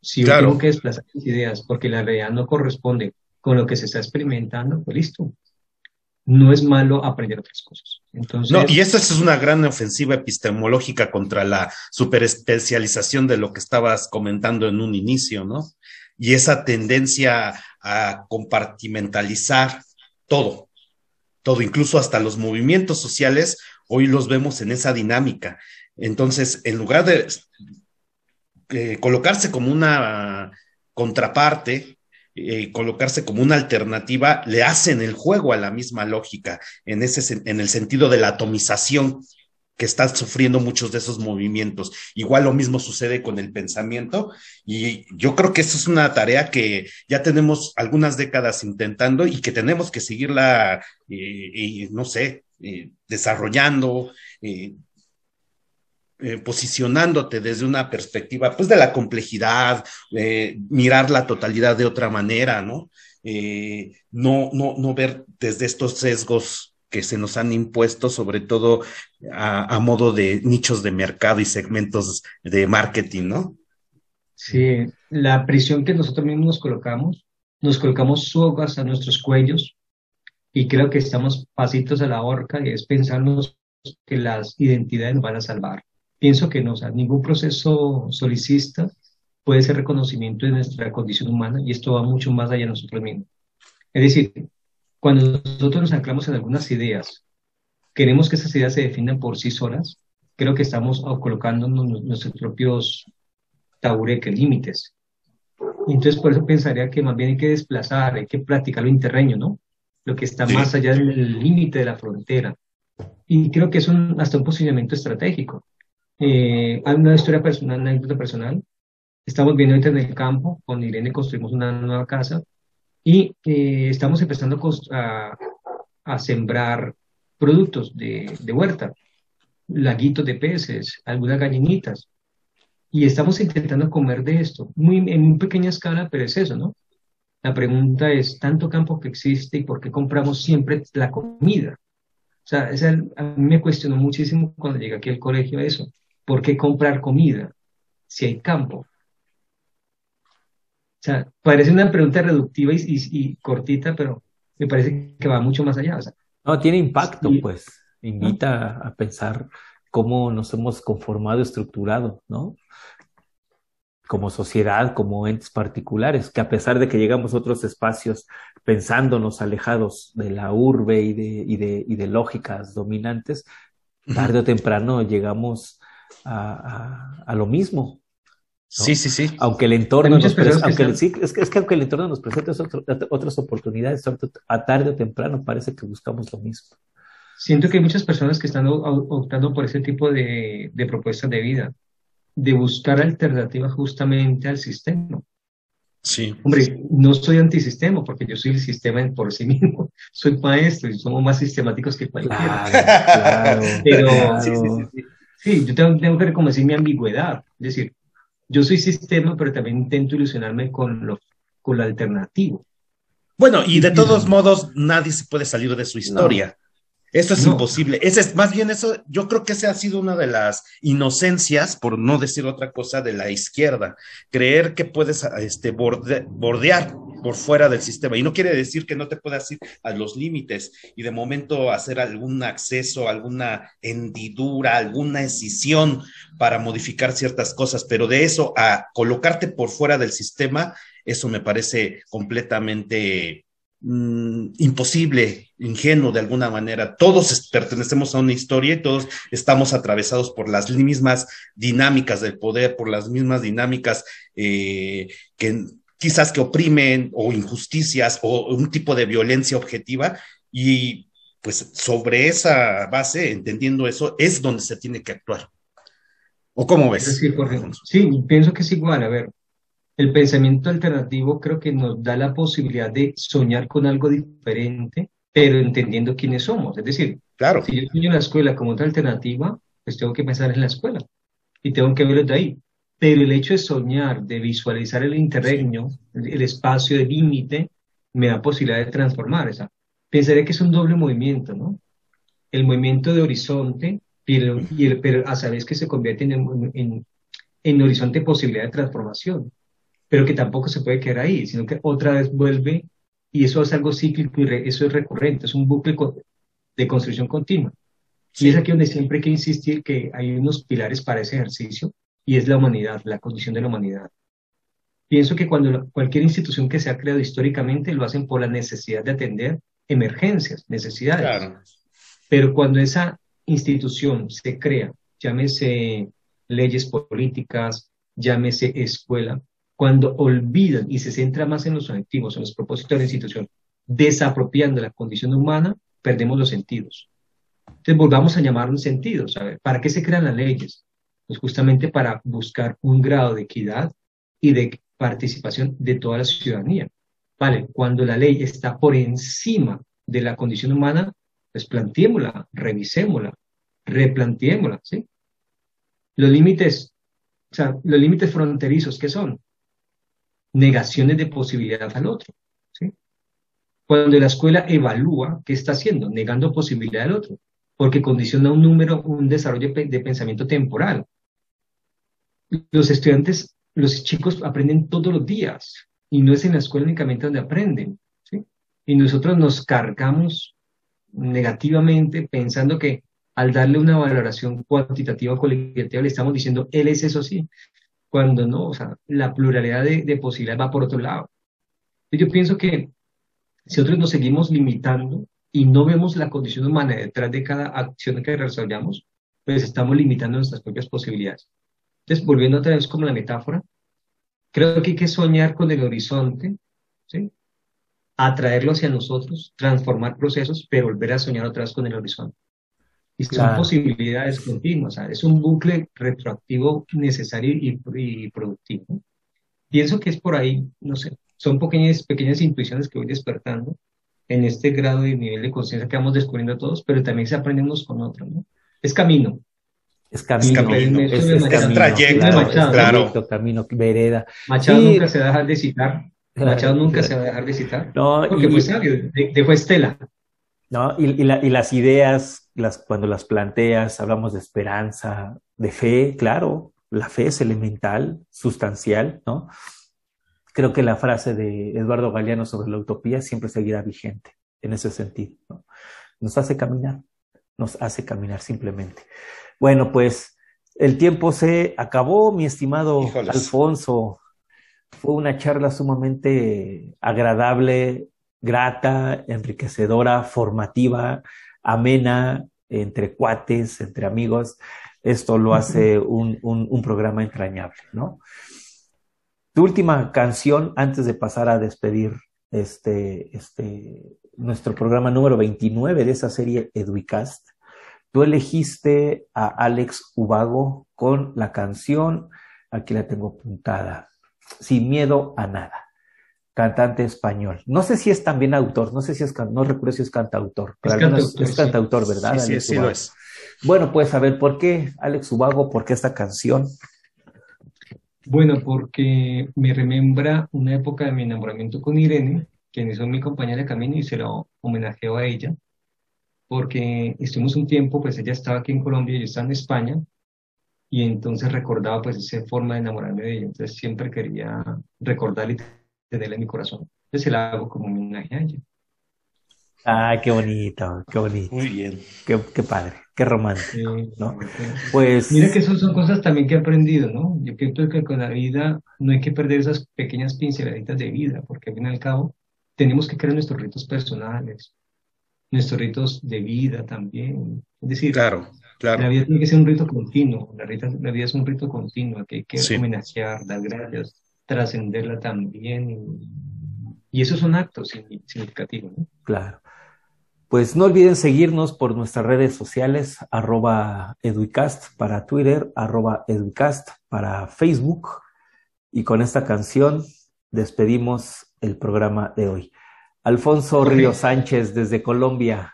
Si yo tengo que desplazar mis ideas porque la realidad no corresponde con lo que se está experimentando, pues listo. No es malo aprender otras cosas. Entonces, no, y esta es una gran ofensiva epistemológica contra la superespecialización de lo que estabas comentando en un inicio, ¿no? Y esa tendencia a compartimentalizar todo, todo, incluso hasta los movimientos sociales, hoy los vemos en esa dinámica. Entonces, en lugar de eh, colocarse como una contraparte, eh, colocarse como una alternativa, le hacen el juego a la misma lógica, en, ese, en el sentido de la atomización que están sufriendo muchos de esos movimientos. Igual lo mismo sucede con el pensamiento y yo creo que eso es una tarea que ya tenemos algunas décadas intentando y que tenemos que seguirla, eh, no sé, eh, desarrollando, eh, posicionándote desde una perspectiva, pues, de la complejidad, mirar la totalidad de otra manera, ¿no? no, no, no ver desde estos sesgos que se nos han impuesto, sobre todo a, modo de nichos de mercado y segmentos de marketing, ¿no? Sí, la prisión que nosotros mismos nos colocamos, nos colocamos sogas a nuestros cuellos y creo que estamos pasitos a la horca y es pensarnos que las identidades nos van a salvar. Pienso que no, o sea, ningún proceso solicista puede ser reconocimiento de nuestra condición humana y esto va mucho más allá de nosotros mismos. Es decir, cuando nosotros nos anclamos en algunas ideas, queremos que esas ideas se definan por sí solas, creo que estamos colocando nuestros propios tabureques, límites. Entonces, por eso pensaría que más bien hay que desplazar, hay que practicar lo interreño, ¿no? Lo que está más allá del límite de la frontera. Y creo que es un, hasta un posicionamiento estratégico. Eh, hay una historia personal, una anécdota personal. Estamos viendo ahorita en el campo, con Irene construimos una nueva casa y eh, estamos empezando a, a, sembrar productos de, de, huerta, laguitos de peces, algunas gallinitas. Y estamos intentando comer de esto, muy, en muy pequeña escala, pero es eso, ¿no? La pregunta es, tanto campo que existe y por qué compramos siempre la comida. O sea, a mí me cuestionó muchísimo cuando llegué aquí al colegio eso. ¿Por qué comprar comida si hay campo? O sea, parece una pregunta reductiva y, cortita, pero me parece que va mucho más allá. no, tiene impacto, pues. Invita a pensar cómo nos hemos conformado, estructurado, ¿no? Como sociedad, como entes particulares, que a pesar de que llegamos a otros espacios pensándonos alejados de la urbe y de, y de, y de lógicas dominantes, tarde o temprano llegamos a, a lo mismo, Sí, sí, sí. Aunque el entorno nos aunque sí, es, que, es que aunque el entorno nos presente otras oportunidades, a tarde o temprano parece que buscamos lo mismo. Siento que hay muchas personas que están optando por ese tipo de, de propuestas de vida, de buscar alternativas justamente al sistema. Sí. Hombre, no soy antisistema porque yo soy el sistema por sí mismo. Soy maestro y somos más sistemáticos que cualquiera. Claro, Pero Sí, sí, sí, yo tengo, tengo que reconocer mi ambigüedad. Es decir, yo soy sistema, pero también intento ilusionarme con lo, con lo alternativo. Bueno, y de todos modos, nadie se puede salir de su historia. Eso es imposible. Ese es, más bien eso, yo creo que esa ha sido una de las inocencias, por no decir otra cosa, de la izquierda. Creer que puedes este, bordear por fuera del sistema. Y no quiere decir que no te puedas ir a los límites y de momento hacer algún acceso, alguna hendidura, alguna escisión para modificar ciertas cosas, pero de eso a colocarte por fuera del sistema, eso me parece completamente mm, imposible, ingenuo de alguna manera. Todos pertenecemos a una historia y todos estamos atravesados por las mismas dinámicas del poder, por las mismas dinámicas eh, que quizás que oprimen o injusticias o un tipo de violencia objetiva y pues sobre esa base, entendiendo eso, es donde se tiene que actuar. ¿O cómo ves? Sí, pienso que es igual. A ver, el pensamiento alternativo creo que nos da la posibilidad de soñar con algo diferente, pero entendiendo quiénes somos. Es decir, claro. si yo sueño en la escuela como otra alternativa, pues tengo que pensar en la escuela y tengo que verlo de ahí. Pero el hecho de soñar, de visualizar el interregno, el espacio de límite, me da posibilidad de transformar esa pensaría que es un doble movimiento, ¿no? El movimiento de horizonte, pero, y el, pero a sabes que se convierte en, en, en horizonte de posibilidad de transformación, pero que tampoco se puede quedar ahí, sino que otra vez vuelve y eso es algo cíclico y eso es recurrente, es un bucle de construcción continua. Y es aquí donde siempre hay que insistir que hay unos pilares para ese ejercicio y es la humanidad, la condición de la humanidad. Pienso que cuando cualquier institución que se ha creado históricamente lo hacen por la necesidad de atender emergencias, necesidades. Pero cuando esa institución se crea, llámese leyes políticas, llámese escuela, cuando olvidan y se centra más en los objetivos, en los propósitos de la institución, desapropiando la condición humana, perdemos los sentidos. Entonces volvamos a llamarlos sentidos. A ver, ¿para qué se crean las leyes? Pues justamente para buscar un grado de equidad y de participación de toda la ciudadanía. Vale, cuando la ley está por encima de la condición humana, pues planteémosla, revisémosla, replanteémosla, ¿sí? Los límites, o sea, los límites fronterizos, ¿qué son? Negaciones de posibilidad al otro. Cuando la escuela evalúa, ¿qué está haciendo? Negando posibilidad al otro, porque condiciona un número, un desarrollo de pensamiento temporal. Los estudiantes, los chicos aprenden todos los días, y no es en la escuela únicamente donde aprenden. Y nosotros nos cargamos negativamente pensando que al darle una valoración cuantitativa o cualitativa le estamos diciendo, él es eso sí, cuando no, o sea, la pluralidad de, posibilidades va por otro lado. Yo pienso que si nosotros nos seguimos limitando y no vemos la condición humana detrás de cada acción que desarrollamos, pues estamos limitando nuestras propias posibilidades. Entonces, volviendo otra vez como la metáfora, Creo que hay que soñar con el horizonte, ¿sí? atraerlo hacia nosotros, transformar procesos, pero volver a soñar otra vez con el horizonte. Y son posibilidades continuas, es un bucle retroactivo necesario y, productivo. Pienso que es por ahí, no sé, son pequeñas, pequeñas intuiciones que voy despertando en este grado de nivel de conciencia que vamos descubriendo todos, pero también se aprendemos con otros, ¿no? Es camino, es camino, es, es, trayecto, claro, camino, vereda. Machado nunca se va a dejar de citar. Machado nunca se va a dejar de citar. No, porque fue sabio, dejó Estela. No, y, y, la, y, las ideas, las, cuando las planteas, hablamos de esperanza, de fe, claro, la fe es elemental, sustancial, ¿no? Creo que la frase de Eduardo Galeano sobre la utopía siempre seguirá vigente en ese sentido. ¿no? Nos hace caminar, nos hace caminar simplemente. Bueno, pues el tiempo se acabó, mi estimado Alfonso. Fue una charla sumamente agradable, grata, enriquecedora, formativa, amena, entre cuates, entre amigos. Esto lo hace un, un, programa entrañable, ¿no? Tu última canción, antes de pasar a despedir este, este, nuestro programa número 29 de esa serie Educast, Tú elegiste a Alex Ubago con la canción, aquí la tengo apuntada, Sin miedo a nada, cantante español. No sé si es también autor, no sé si es, no recuerdo si es cantautor, pero es cantautor, ¿verdad? Sí, sí, lo es. Bueno, pues a ver, ¿por qué Alex Ubago? ¿Por qué esta canción? Bueno, porque me remembra una época de mi enamoramiento con Irene, quien es mi compañera de camino y se lo homenajeo a ella porque estuvimos un tiempo, pues ella estaba aquí en Colombia y yo estaba en España, y entonces recordaba pues esa forma de enamorarme de ella, entonces siempre quería recordarla tenerla en mi corazón. Entonces la hago como un homenaje a ella. Ah, qué bonito, qué bonito. Muy bien. Qué, qué padre, qué romántico, ¿no? Pues... Mira que esas son cosas también que he aprendido, ¿no? Yo creo que con la vida no hay que perder esas pequeñas pinceladitas de vida, porque al fin y al cabo tenemos que crear nuestros ritos personales, nuestros ritos de vida también. Es decir, claro, claro. la vida tiene que ser un rito continuo, la, la vida es un rito continuo que hay que homenajear, dar gracias, trascenderla también. Y, esos son actos significativos. ¿no? Claro. Pues no olviden seguirnos por nuestras redes sociales, arroba educast para Twitter, arroba educast para Facebook. Y con esta canción despedimos el programa de hoy. Alfonso Río Sánchez desde Colombia,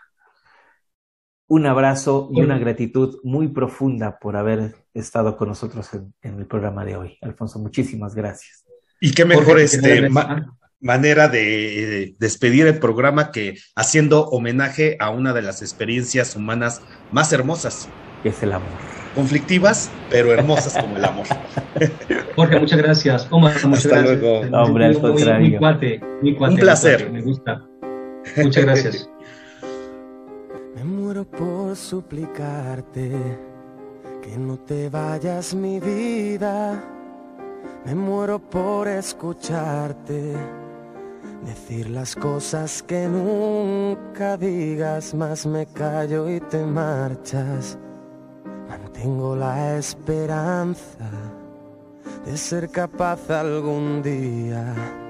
un abrazo y una gratitud muy profunda por haber estado con nosotros en, el programa de hoy. Alfonso, muchísimas gracias. Y qué mejor este, manera de, despedir el programa que haciendo homenaje a una de las experiencias humanas más hermosas. Que es el amor. Conflictivas, pero hermosas como el amor. Jorge, muchas gracias. Omar, muchas Hasta gracias. luego. hombre, al contrario. cuate, Un placer. me gusta. Muchas gracias. Muero por suplicarte que no te vayas mi vida. Me muero por escucharte Decir las cosas que nunca digas, más me callo y te marchas. Mantengo la esperanza de ser capaz algún día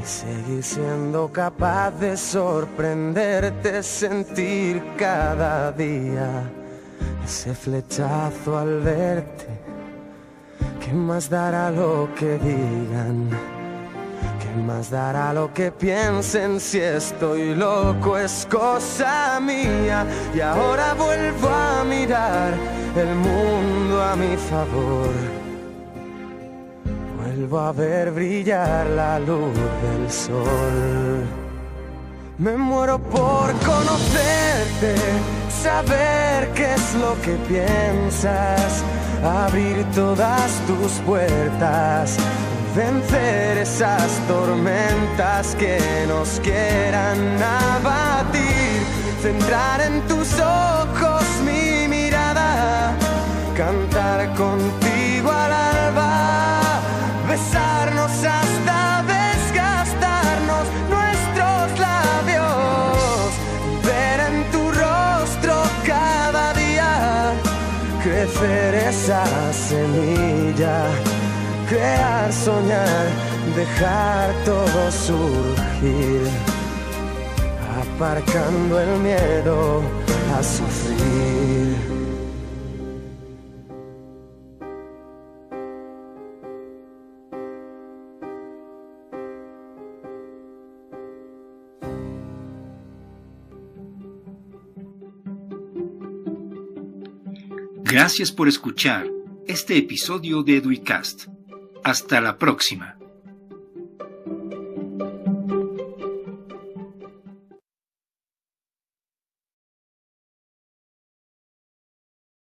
y seguir siendo capaz de sorprenderte, sentir cada día ese flechazo al verte. ¿Qué más dará lo que digan? ¿Qué más dará lo que piensen si estoy loco? Es cosa mía y ahora vuelvo a mirar el mundo a mi favor vuelvo a ver brillar la luz del sol. Me muero por conocerte, saber qué es lo que piensas, abrir todas tus puertas, vencer esas tormentas que nos quieran abatir, centrar en tus ojos mi mirada, cantar contigo besarnos hasta desgastarnos nuestros labios, ver en tu rostro cada día crecer esa semilla, crear, soñar, dejar todo surgir, aparcando el miedo a sufrir. Gracias por escuchar este episodio de Eduicast. Hasta la próxima.